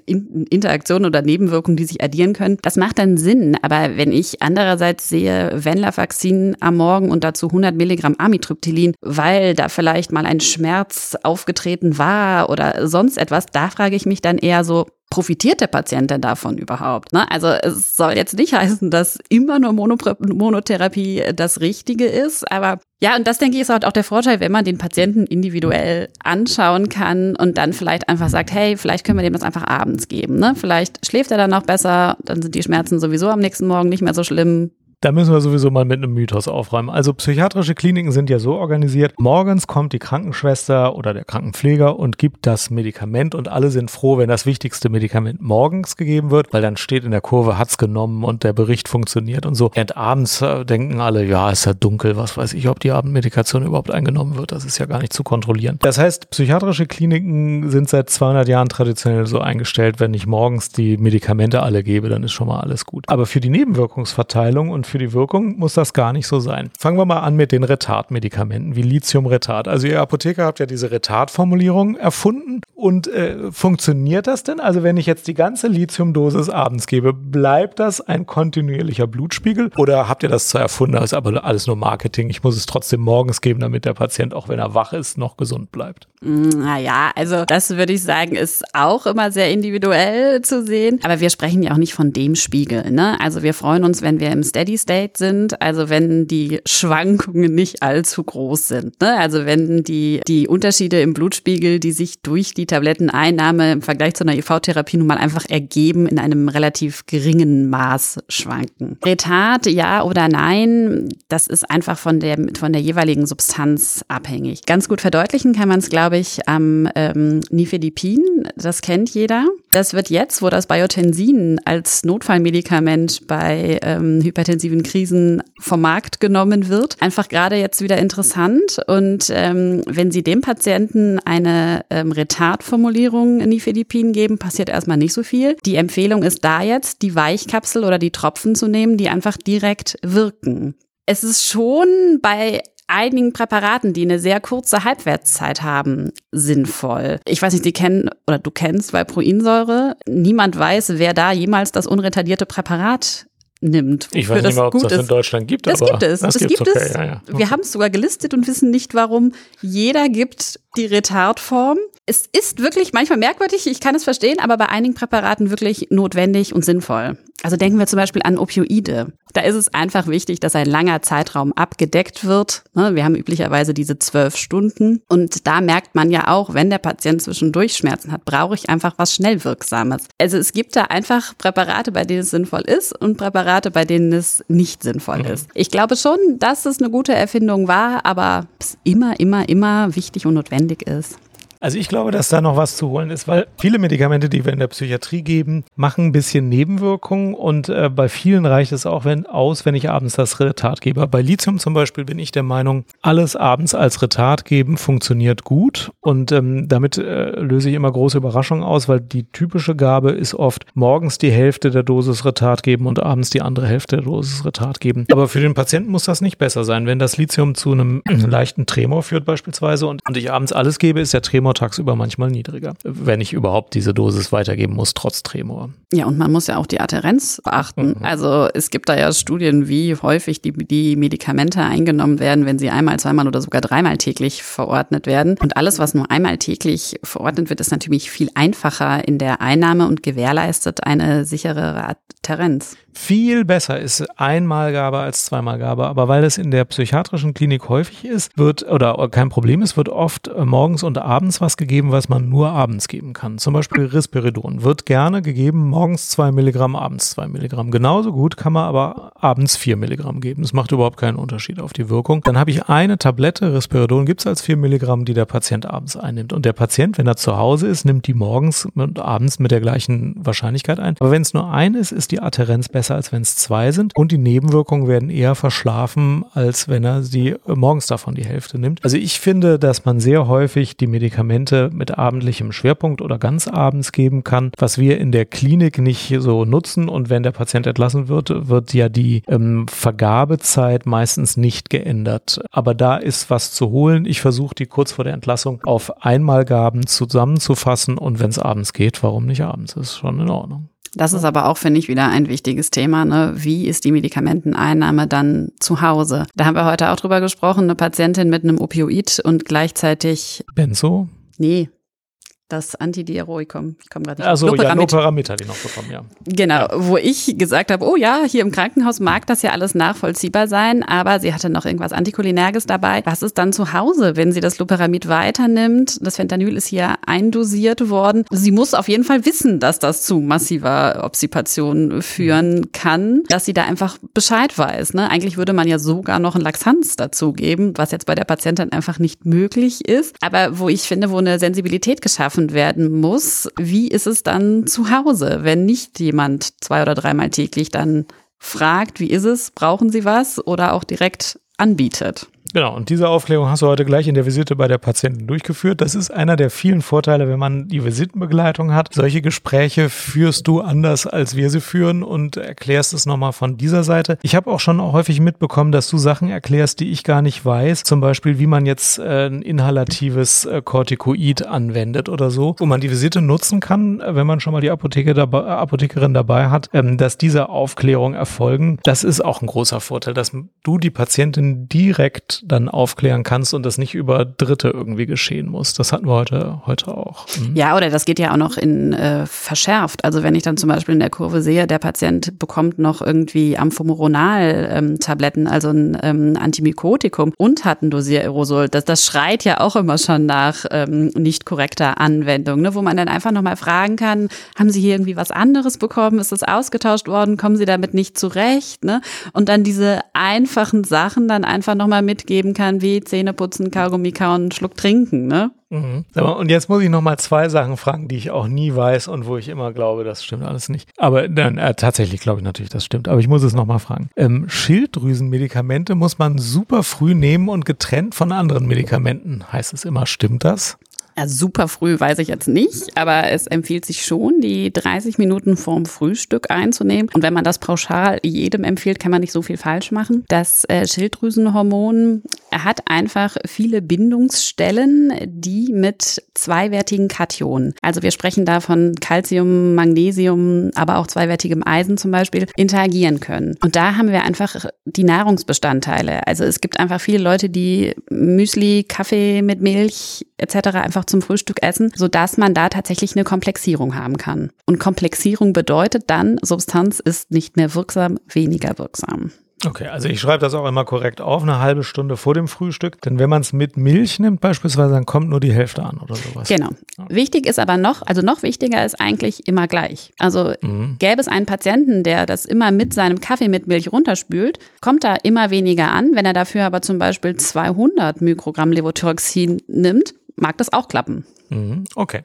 äh, Interaktionen oder Nebenwirkungen, die sich addieren können. Das macht dann Sinn. Aber wenn ich andererseits sehe, Venlafaxin am Morgen und dazu 100 Milligramm Amitriptylin, weil da vielleicht mal ein Schmerz aufgetreten war oder sonst etwas, da frage ich mich dann eher so, profitiert der Patient denn davon überhaupt? Ne? Also es soll jetzt nicht heißen, dass immer nur Monotherapie das Richtige ist, aber ja, und das denke ich ist halt auch der Vorteil, wenn man den Patienten individuell anschauen kann und dann vielleicht einfach sagt, hey, vielleicht können wir dem das einfach abends geben. Ne? Vielleicht schläft er dann auch besser, dann sind die Schmerzen sowieso am nächsten Morgen nicht mehr so schlimm. Da müssen wir sowieso mal mit einem Mythos aufräumen. Also psychiatrische Kliniken sind ja so organisiert, morgens kommt die Krankenschwester oder der Krankenpfleger und gibt das Medikament und alle sind froh, wenn das wichtigste Medikament morgens gegeben wird, weil dann steht in der Kurve, hat's genommen und der Bericht funktioniert und so. Und abends äh, denken alle, ja, ist ja dunkel, was weiß ich, ob die Abendmedikation überhaupt eingenommen wird. Das ist ja gar nicht zu kontrollieren. Das heißt, psychiatrische Kliniken sind seit 200 Jahren traditionell so eingestellt, wenn ich morgens die Medikamente alle gebe, dann ist schon mal alles gut. Aber für die Nebenwirkungsverteilung und für die Wirkung muss das gar nicht so sein. Fangen wir mal an mit den Retardmedikamenten wie Lithium-Retard. Also ihr Apotheker habt ja diese Retard-Formulierung erfunden und äh, funktioniert das denn? Also wenn ich jetzt die ganze Lithiumdosis abends gebe, bleibt das ein kontinuierlicher Blutspiegel oder habt ihr das zwar erfunden, das ist aber alles nur Marketing. Ich muss es trotzdem morgens geben, damit der Patient, auch wenn er wach ist, noch gesund bleibt. Naja, also das würde ich sagen, ist auch immer sehr individuell zu sehen. Aber wir sprechen ja auch nicht von dem Spiegel. Ne? Also wir freuen uns, wenn wir im Steady State sind, also wenn die Schwankungen nicht allzu groß sind. Ne? Also wenn die, die Unterschiede im Blutspiegel, die sich durch die Tabletteneinnahme im Vergleich zu einer IV-Therapie nun mal einfach ergeben, in einem relativ geringen Maß schwanken. Retard, ja oder nein, das ist einfach von der, von der jeweiligen Substanz abhängig. Ganz gut verdeutlichen kann man es, glaube ich, am ähm, Nifedipin. Das kennt jeder. Das wird jetzt, wo das Biotensin als Notfallmedikament bei ähm, hypertensiven Krisen vom Markt genommen wird, einfach gerade jetzt wieder interessant. Und ähm, wenn Sie dem Patienten eine ähm, Retardformulierung Nifedipin geben, passiert erstmal nicht so viel. Die Empfehlung ist da jetzt, die Weichkapsel oder die Tropfen zu nehmen, die einfach direkt wirken. Es ist schon bei einigen Präparaten, die eine sehr kurze Halbwertszeit haben, sinnvoll. Ich weiß nicht, Sie kennen oder du kennst Valproinsäure. Niemand weiß, wer da jemals das unretardierte Präparat nimmt. Ich weiß nicht mal, ob es das in Deutschland gibt. Das aber gibt es. Das, das gibt okay. es. Ja, ja. Okay. Wir haben es sogar gelistet und wissen nicht, warum. Jeder gibt die Retardform. Es ist wirklich manchmal merkwürdig, ich kann es verstehen, aber bei einigen Präparaten wirklich notwendig und sinnvoll. Also denken wir zum Beispiel an Opioide. Da ist es einfach wichtig, dass ein langer Zeitraum abgedeckt wird. Ne, wir haben üblicherweise diese zwölf Stunden. Und da merkt man ja auch, wenn der Patient zwischendurch Schmerzen hat, brauche ich einfach was Schnellwirksames. Also es gibt da einfach Präparate, bei denen es sinnvoll ist und Präparate, bei denen es nicht sinnvoll mhm. ist. Ich glaube schon, dass es eine gute Erfindung war, aber es immer, immer, immer wichtig und notwendig ist. Also ich glaube, dass da noch was zu holen ist, weil viele Medikamente, die wir in der Psychiatrie geben, machen ein bisschen Nebenwirkungen und äh, bei vielen reicht es auch wenn, aus, wenn ich abends das Retard gebe. Bei Lithium zum Beispiel bin ich der Meinung, alles abends als Retard geben funktioniert gut und ähm, damit äh, löse ich immer große Überraschungen aus, weil die typische Gabe ist oft morgens die Hälfte der Dosis Retard geben und abends die andere Hälfte der Dosis Retard geben. Aber für den Patienten muss das nicht besser sein. Wenn das Lithium zu einem leichten Tremor führt beispielsweise und, und ich abends alles gebe, ist der Tremor Tremor tagsüber manchmal niedriger, wenn ich überhaupt diese Dosis weitergeben muss, trotz Tremor. Ja, und man muss ja auch die Adherenz beachten. Mhm. Also es gibt da ja Studien, wie häufig die, die Medikamente eingenommen werden, wenn sie einmal, zweimal oder sogar dreimal täglich verordnet werden. Und alles, was nur einmal täglich verordnet wird, ist natürlich viel einfacher in der Einnahme und gewährleistet eine sichere Adherenz. Viel besser ist Einmalgabe als Zweimalgabe, aber weil es in der psychiatrischen Klinik häufig ist, wird oder kein Problem ist, wird oft äh, morgens und abends was gegeben, was man nur abends geben kann. Zum Beispiel Risperidon wird gerne gegeben, morgens zwei Milligramm, abends zwei Milligramm. Genauso gut kann man aber abends vier Milligramm geben. Das macht überhaupt keinen Unterschied auf die Wirkung. Dann habe ich eine Tablette Risperidon, gibt es als vier Milligramm, die der Patient abends einnimmt. Und der Patient, wenn er zu Hause ist, nimmt die morgens und abends mit der gleichen Wahrscheinlichkeit ein. Aber wenn es nur eine ist, ist die Adherenz besser, als wenn es zwei sind. Und die Nebenwirkungen werden eher verschlafen, als wenn er sie morgens davon die Hälfte nimmt. Also ich finde, dass man sehr häufig die Medikamente mit abendlichem Schwerpunkt oder ganz abends geben kann, was wir in der Klinik nicht so nutzen. Und wenn der Patient entlassen wird, wird ja die ähm, Vergabezeit meistens nicht geändert. Aber da ist was zu holen. Ich versuche die kurz vor der Entlassung auf Einmalgaben zusammenzufassen und wenn es abends geht, warum nicht abends? Ist schon in Ordnung. Das ist aber auch, finde ich, wieder ein wichtiges Thema. Ne? Wie ist die Medikamenteneinnahme dann zu Hause? Da haben wir heute auch drüber gesprochen, eine Patientin mit einem Opioid und gleichzeitig Benzo? Nee, das Antidiaroikum. Ich komme gerade nicht Also Loperamid. ja, Loperamid hat die noch bekommen, ja. Genau, ja. wo ich gesagt habe, oh ja, hier im Krankenhaus mag das ja alles nachvollziehbar sein, aber sie hatte noch irgendwas Anticholinerges dabei. Was ist dann zu Hause, wenn sie das Loperamid weiternimmt? Das Fentanyl ist hier eindosiert worden. Sie muss auf jeden Fall wissen, dass das zu massiver Obsipation führen kann, dass sie da einfach Bescheid weiß. Ne? Eigentlich würde man ja sogar noch ein Laxanz dazu geben, was jetzt bei der Patientin einfach nicht möglich ist. Aber wo ich finde, wo eine Sensibilität geschaffen geschaffen werden muss. Wie ist es dann zu Hause, wenn nicht jemand zwei oder dreimal täglich dann fragt, wie ist es, brauchen Sie was oder auch direkt anbietet? Genau, und diese Aufklärung hast du heute gleich in der Visite bei der Patientin durchgeführt. Das ist einer der vielen Vorteile, wenn man die Visitenbegleitung hat. Solche Gespräche führst du anders, als wir sie führen und erklärst es nochmal von dieser Seite. Ich habe auch schon häufig mitbekommen, dass du Sachen erklärst, die ich gar nicht weiß. Zum Beispiel, wie man jetzt äh, ein inhalatives äh, Corticoid anwendet oder so, wo man die Visite nutzen kann, äh, wenn man schon mal die Apotheke dabei, Apothekerin dabei hat, ähm, dass diese Aufklärung erfolgen. Das ist auch ein großer Vorteil, dass du die Patientin direkt dann aufklären kannst und das nicht über Dritte irgendwie geschehen muss. Das hatten wir heute, heute auch. Mhm. Ja, oder das geht ja auch noch in äh, verschärft. Also wenn ich dann zum Beispiel in der Kurve sehe, der Patient bekommt noch irgendwie Amphomoronal-Tabletten, ähm, also ein ähm, Antimykotikum und hat ein Dosiererosol. Das, das schreit ja auch immer schon nach ähm, nicht korrekter Anwendung, ne? wo man dann einfach nochmal fragen kann, haben Sie hier irgendwie was anderes bekommen? Ist das ausgetauscht worden? Kommen Sie damit nicht zurecht? Ne? Und dann diese einfachen Sachen dann einfach nochmal mit geben kann, wie Zähne putzen, Kaugummi kauen, Schluck trinken, ne? Mhm. Und jetzt muss ich noch mal zwei Sachen fragen, die ich auch nie weiß und wo ich immer glaube, das stimmt alles nicht. Aber dann äh, tatsächlich glaube ich natürlich, das stimmt. Aber ich muss es noch mal fragen. Ähm, Schilddrüsenmedikamente muss man super früh nehmen und getrennt von anderen Medikamenten. Heißt es immer, stimmt das? Ja, super früh weiß ich jetzt nicht, aber es empfiehlt sich schon, die 30 Minuten vorm Frühstück einzunehmen. Und wenn man das pauschal jedem empfiehlt, kann man nicht so viel falsch machen. Das äh, Schilddrüsenhormon hat einfach viele Bindungsstellen, die mit zweiwertigen Kationen, also wir sprechen da von Calcium, Magnesium, aber auch zweiwertigem Eisen zum Beispiel, interagieren können. Und da haben wir einfach die Nahrungsbestandteile. Also es gibt einfach viele Leute, die Müsli, Kaffee mit Milch etc. einfach zum Frühstück essen, sodass man da tatsächlich eine Komplexierung haben kann. Und Komplexierung bedeutet dann, Substanz ist nicht mehr wirksam, weniger wirksam. Okay, also ich schreibe das auch immer korrekt auf, eine halbe Stunde vor dem Frühstück. Denn wenn man es mit Milch nimmt beispielsweise, dann kommt nur die Hälfte an oder sowas. Genau. Wichtig ist aber noch, also noch wichtiger ist eigentlich immer gleich. Also mhm. gäbe es einen Patienten, der das immer mit seinem Kaffee mit Milch runterspült, kommt da immer weniger an. Wenn er dafür aber zum Beispiel 200 Mikrogramm Levothyroxin nimmt, mag das auch klappen. Mhm, okay.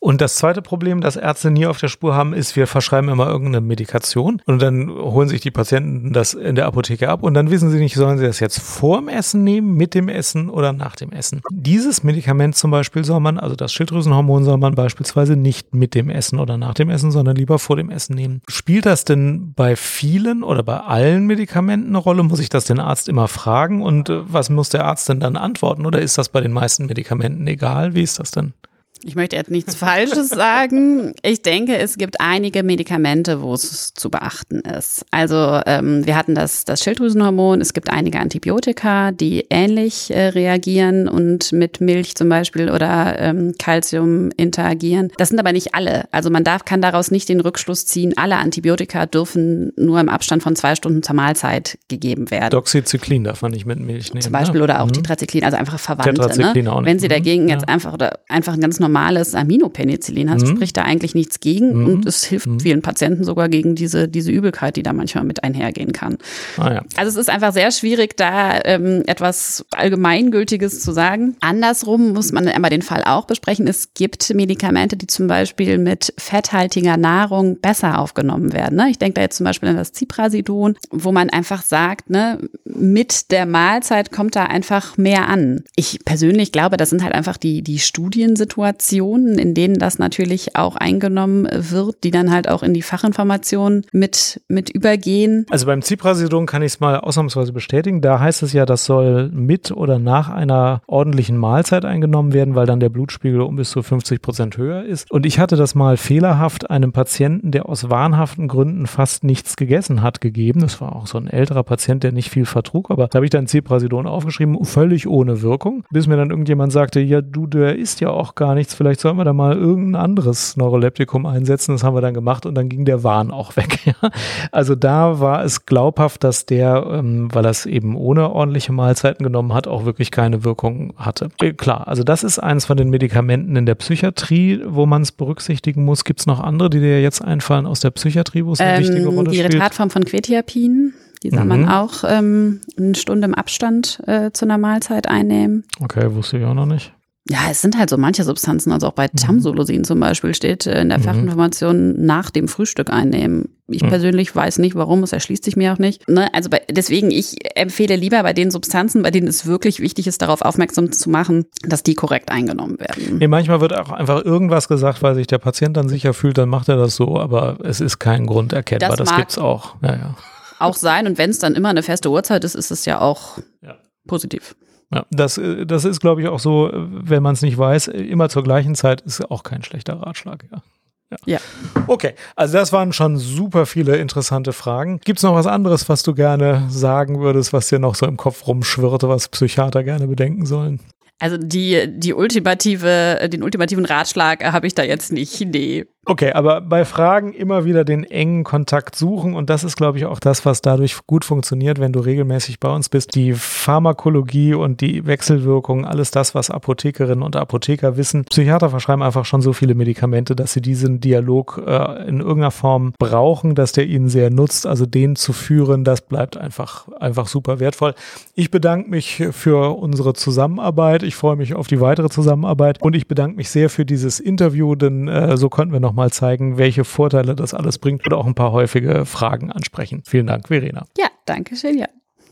Und das zweite Problem, das Ärzte nie auf der Spur haben, ist, wir verschreiben immer irgendeine Medikation und dann holen sich die Patienten das in der Apotheke ab und dann wissen sie nicht, sollen sie das jetzt vor dem Essen nehmen, mit dem Essen oder nach dem Essen. Dieses Medikament zum Beispiel soll man, also das Schilddrüsenhormon soll man beispielsweise nicht mit dem Essen oder nach dem Essen, sondern lieber vor dem Essen nehmen. Spielt das denn bei vielen oder bei allen Medikamenten eine Rolle? Muss ich das den Arzt immer fragen und äh, was muss der Arzt denn dann antworten oder ist das bei den meisten Medikamenten egal? Wie ist das denn? Ich möchte jetzt nichts Falsches sagen. Ich denke, es gibt einige Medikamente, wo es zu beachten ist. Also ähm, wir hatten das, das Schilddrüsenhormon. Es gibt einige Antibiotika, die ähnlich äh, reagieren und mit Milch zum Beispiel oder ähm, Calcium interagieren. Das sind aber nicht alle. Also man darf, kann daraus nicht den Rückschluss ziehen, alle Antibiotika dürfen nur im Abstand von zwei Stunden zur Mahlzeit gegeben werden. Doxycyclin darf man nicht mit Milch nehmen. Zum Beispiel ne? oder auch Mhm. Tetracyclin, also einfach Verwandte. Tetracyclin Ne? auch nicht. Wenn Sie Mhm. dagegen jetzt Ja. einfach oder einfach ein ganz normales Aminopenicillin hat, Mhm. spricht da eigentlich nichts gegen Mhm. und es hilft Mhm. vielen Patienten sogar gegen diese, diese Übelkeit, die da manchmal mit einhergehen kann. Ah, ja. Also es ist einfach sehr schwierig, da ähm, etwas Allgemeingültiges zu sagen. Andersrum muss man einmal den Fall auch besprechen. Es gibt Medikamente, die zum Beispiel mit fetthaltiger Nahrung besser aufgenommen werden. Ne? Ich denke da jetzt zum Beispiel an das Ziprasidon, wo man einfach sagt, ne, mit der Mahlzeit kommt da einfach mehr an. Ich persönlich glaube, das sind halt einfach die, die Studiensituationen, in denen das natürlich auch eingenommen wird, die dann halt auch in die Fachinformation mit, mit übergehen. Also beim Ziprasidon kann ich es mal ausnahmsweise bestätigen. Da heißt es ja, das soll mit oder nach einer ordentlichen Mahlzeit eingenommen werden, weil dann der Blutspiegel um bis zu 50 Prozent höher ist. Und ich hatte das mal fehlerhaft einem Patienten, der aus wahnhaften Gründen fast nichts gegessen hat, gegeben. Das war auch so ein älterer Patient, der nicht viel vertrug, aber da habe ich dann Ziprasidon aufgeschrieben, völlig ohne Wirkung, bis mir dann irgendjemand sagte, ja du, der isst ja auch gar nichts, vielleicht sollen wir da mal irgendein anderes Neuroleptikum einsetzen. Das haben wir dann gemacht und dann ging der Wahn auch weg. Ja. Also da war es glaubhaft, dass der, ähm, weil er es eben ohne ordentliche Mahlzeiten genommen hat, auch wirklich keine Wirkung hatte. Äh, klar, also das ist eins von den Medikamenten in der Psychiatrie, wo man es berücksichtigen muss. Gibt es noch andere, die dir jetzt einfallen aus der Psychiatrie, wo es eine wichtige Ähm, Rolle die spielt? Retardform von Quetiapin, die soll Mhm. man auch ähm, eine Stunde im Abstand äh, zu einer Mahlzeit einnehmen. Okay, wusste ich auch noch nicht. Ja, es sind halt so manche Substanzen, also auch bei Tamsulosin zum Beispiel steht äh, in der Mhm. Fachinformation nach dem Frühstück einnehmen. Ich Mhm. persönlich weiß nicht, warum, es erschließt sich mir auch nicht. Ne? Also bei, deswegen, ich empfehle lieber bei den Substanzen, bei denen es wirklich wichtig ist, darauf aufmerksam zu machen, dass die korrekt eingenommen werden. Nee, manchmal wird auch einfach irgendwas gesagt, weil sich der Patient dann sicher fühlt, dann macht er das so, aber es ist kein Grund erkennbar. Das Das, gibt's auch. Ja, ja. Auch sein und wenn es dann immer eine feste Uhrzeit ist, ist es ja auch Ja. positiv. Ja, das, äh, das ist, glaube ich, auch so, äh, wenn man es nicht weiß, äh, immer zur gleichen Zeit ist auch kein schlechter Ratschlag, ja. Ja. Okay, also das waren schon super viele interessante Fragen. Gibt es noch was anderes, was du gerne sagen würdest, was dir noch so im Kopf rumschwirrte, was Psychiater gerne bedenken sollen? Also die, die ultimative, den ultimativen Ratschlag habe ich da jetzt nicht. Nee. Okay, aber bei Fragen immer wieder den engen Kontakt suchen und das ist, glaube ich, auch das, was dadurch gut funktioniert, wenn du regelmäßig bei uns bist. Die Pharmakologie und die Wechselwirkung, alles das, was Apothekerinnen und Apotheker wissen. Psychiater verschreiben einfach schon so viele Medikamente, dass sie diesen Dialog äh, in irgendeiner Form brauchen, dass der ihnen sehr nutzt. Also den zu führen, das bleibt einfach, einfach super wertvoll. Ich bedanke mich für unsere Zusammenarbeit. Ich freue mich auf die weitere Zusammenarbeit und ich bedanke mich sehr für dieses Interview, denn äh, so konnten wir noch mal zeigen, welche Vorteile das alles bringt und auch ein paar häufige Fragen ansprechen. Vielen Dank, Verena. Ja, danke schön, ja.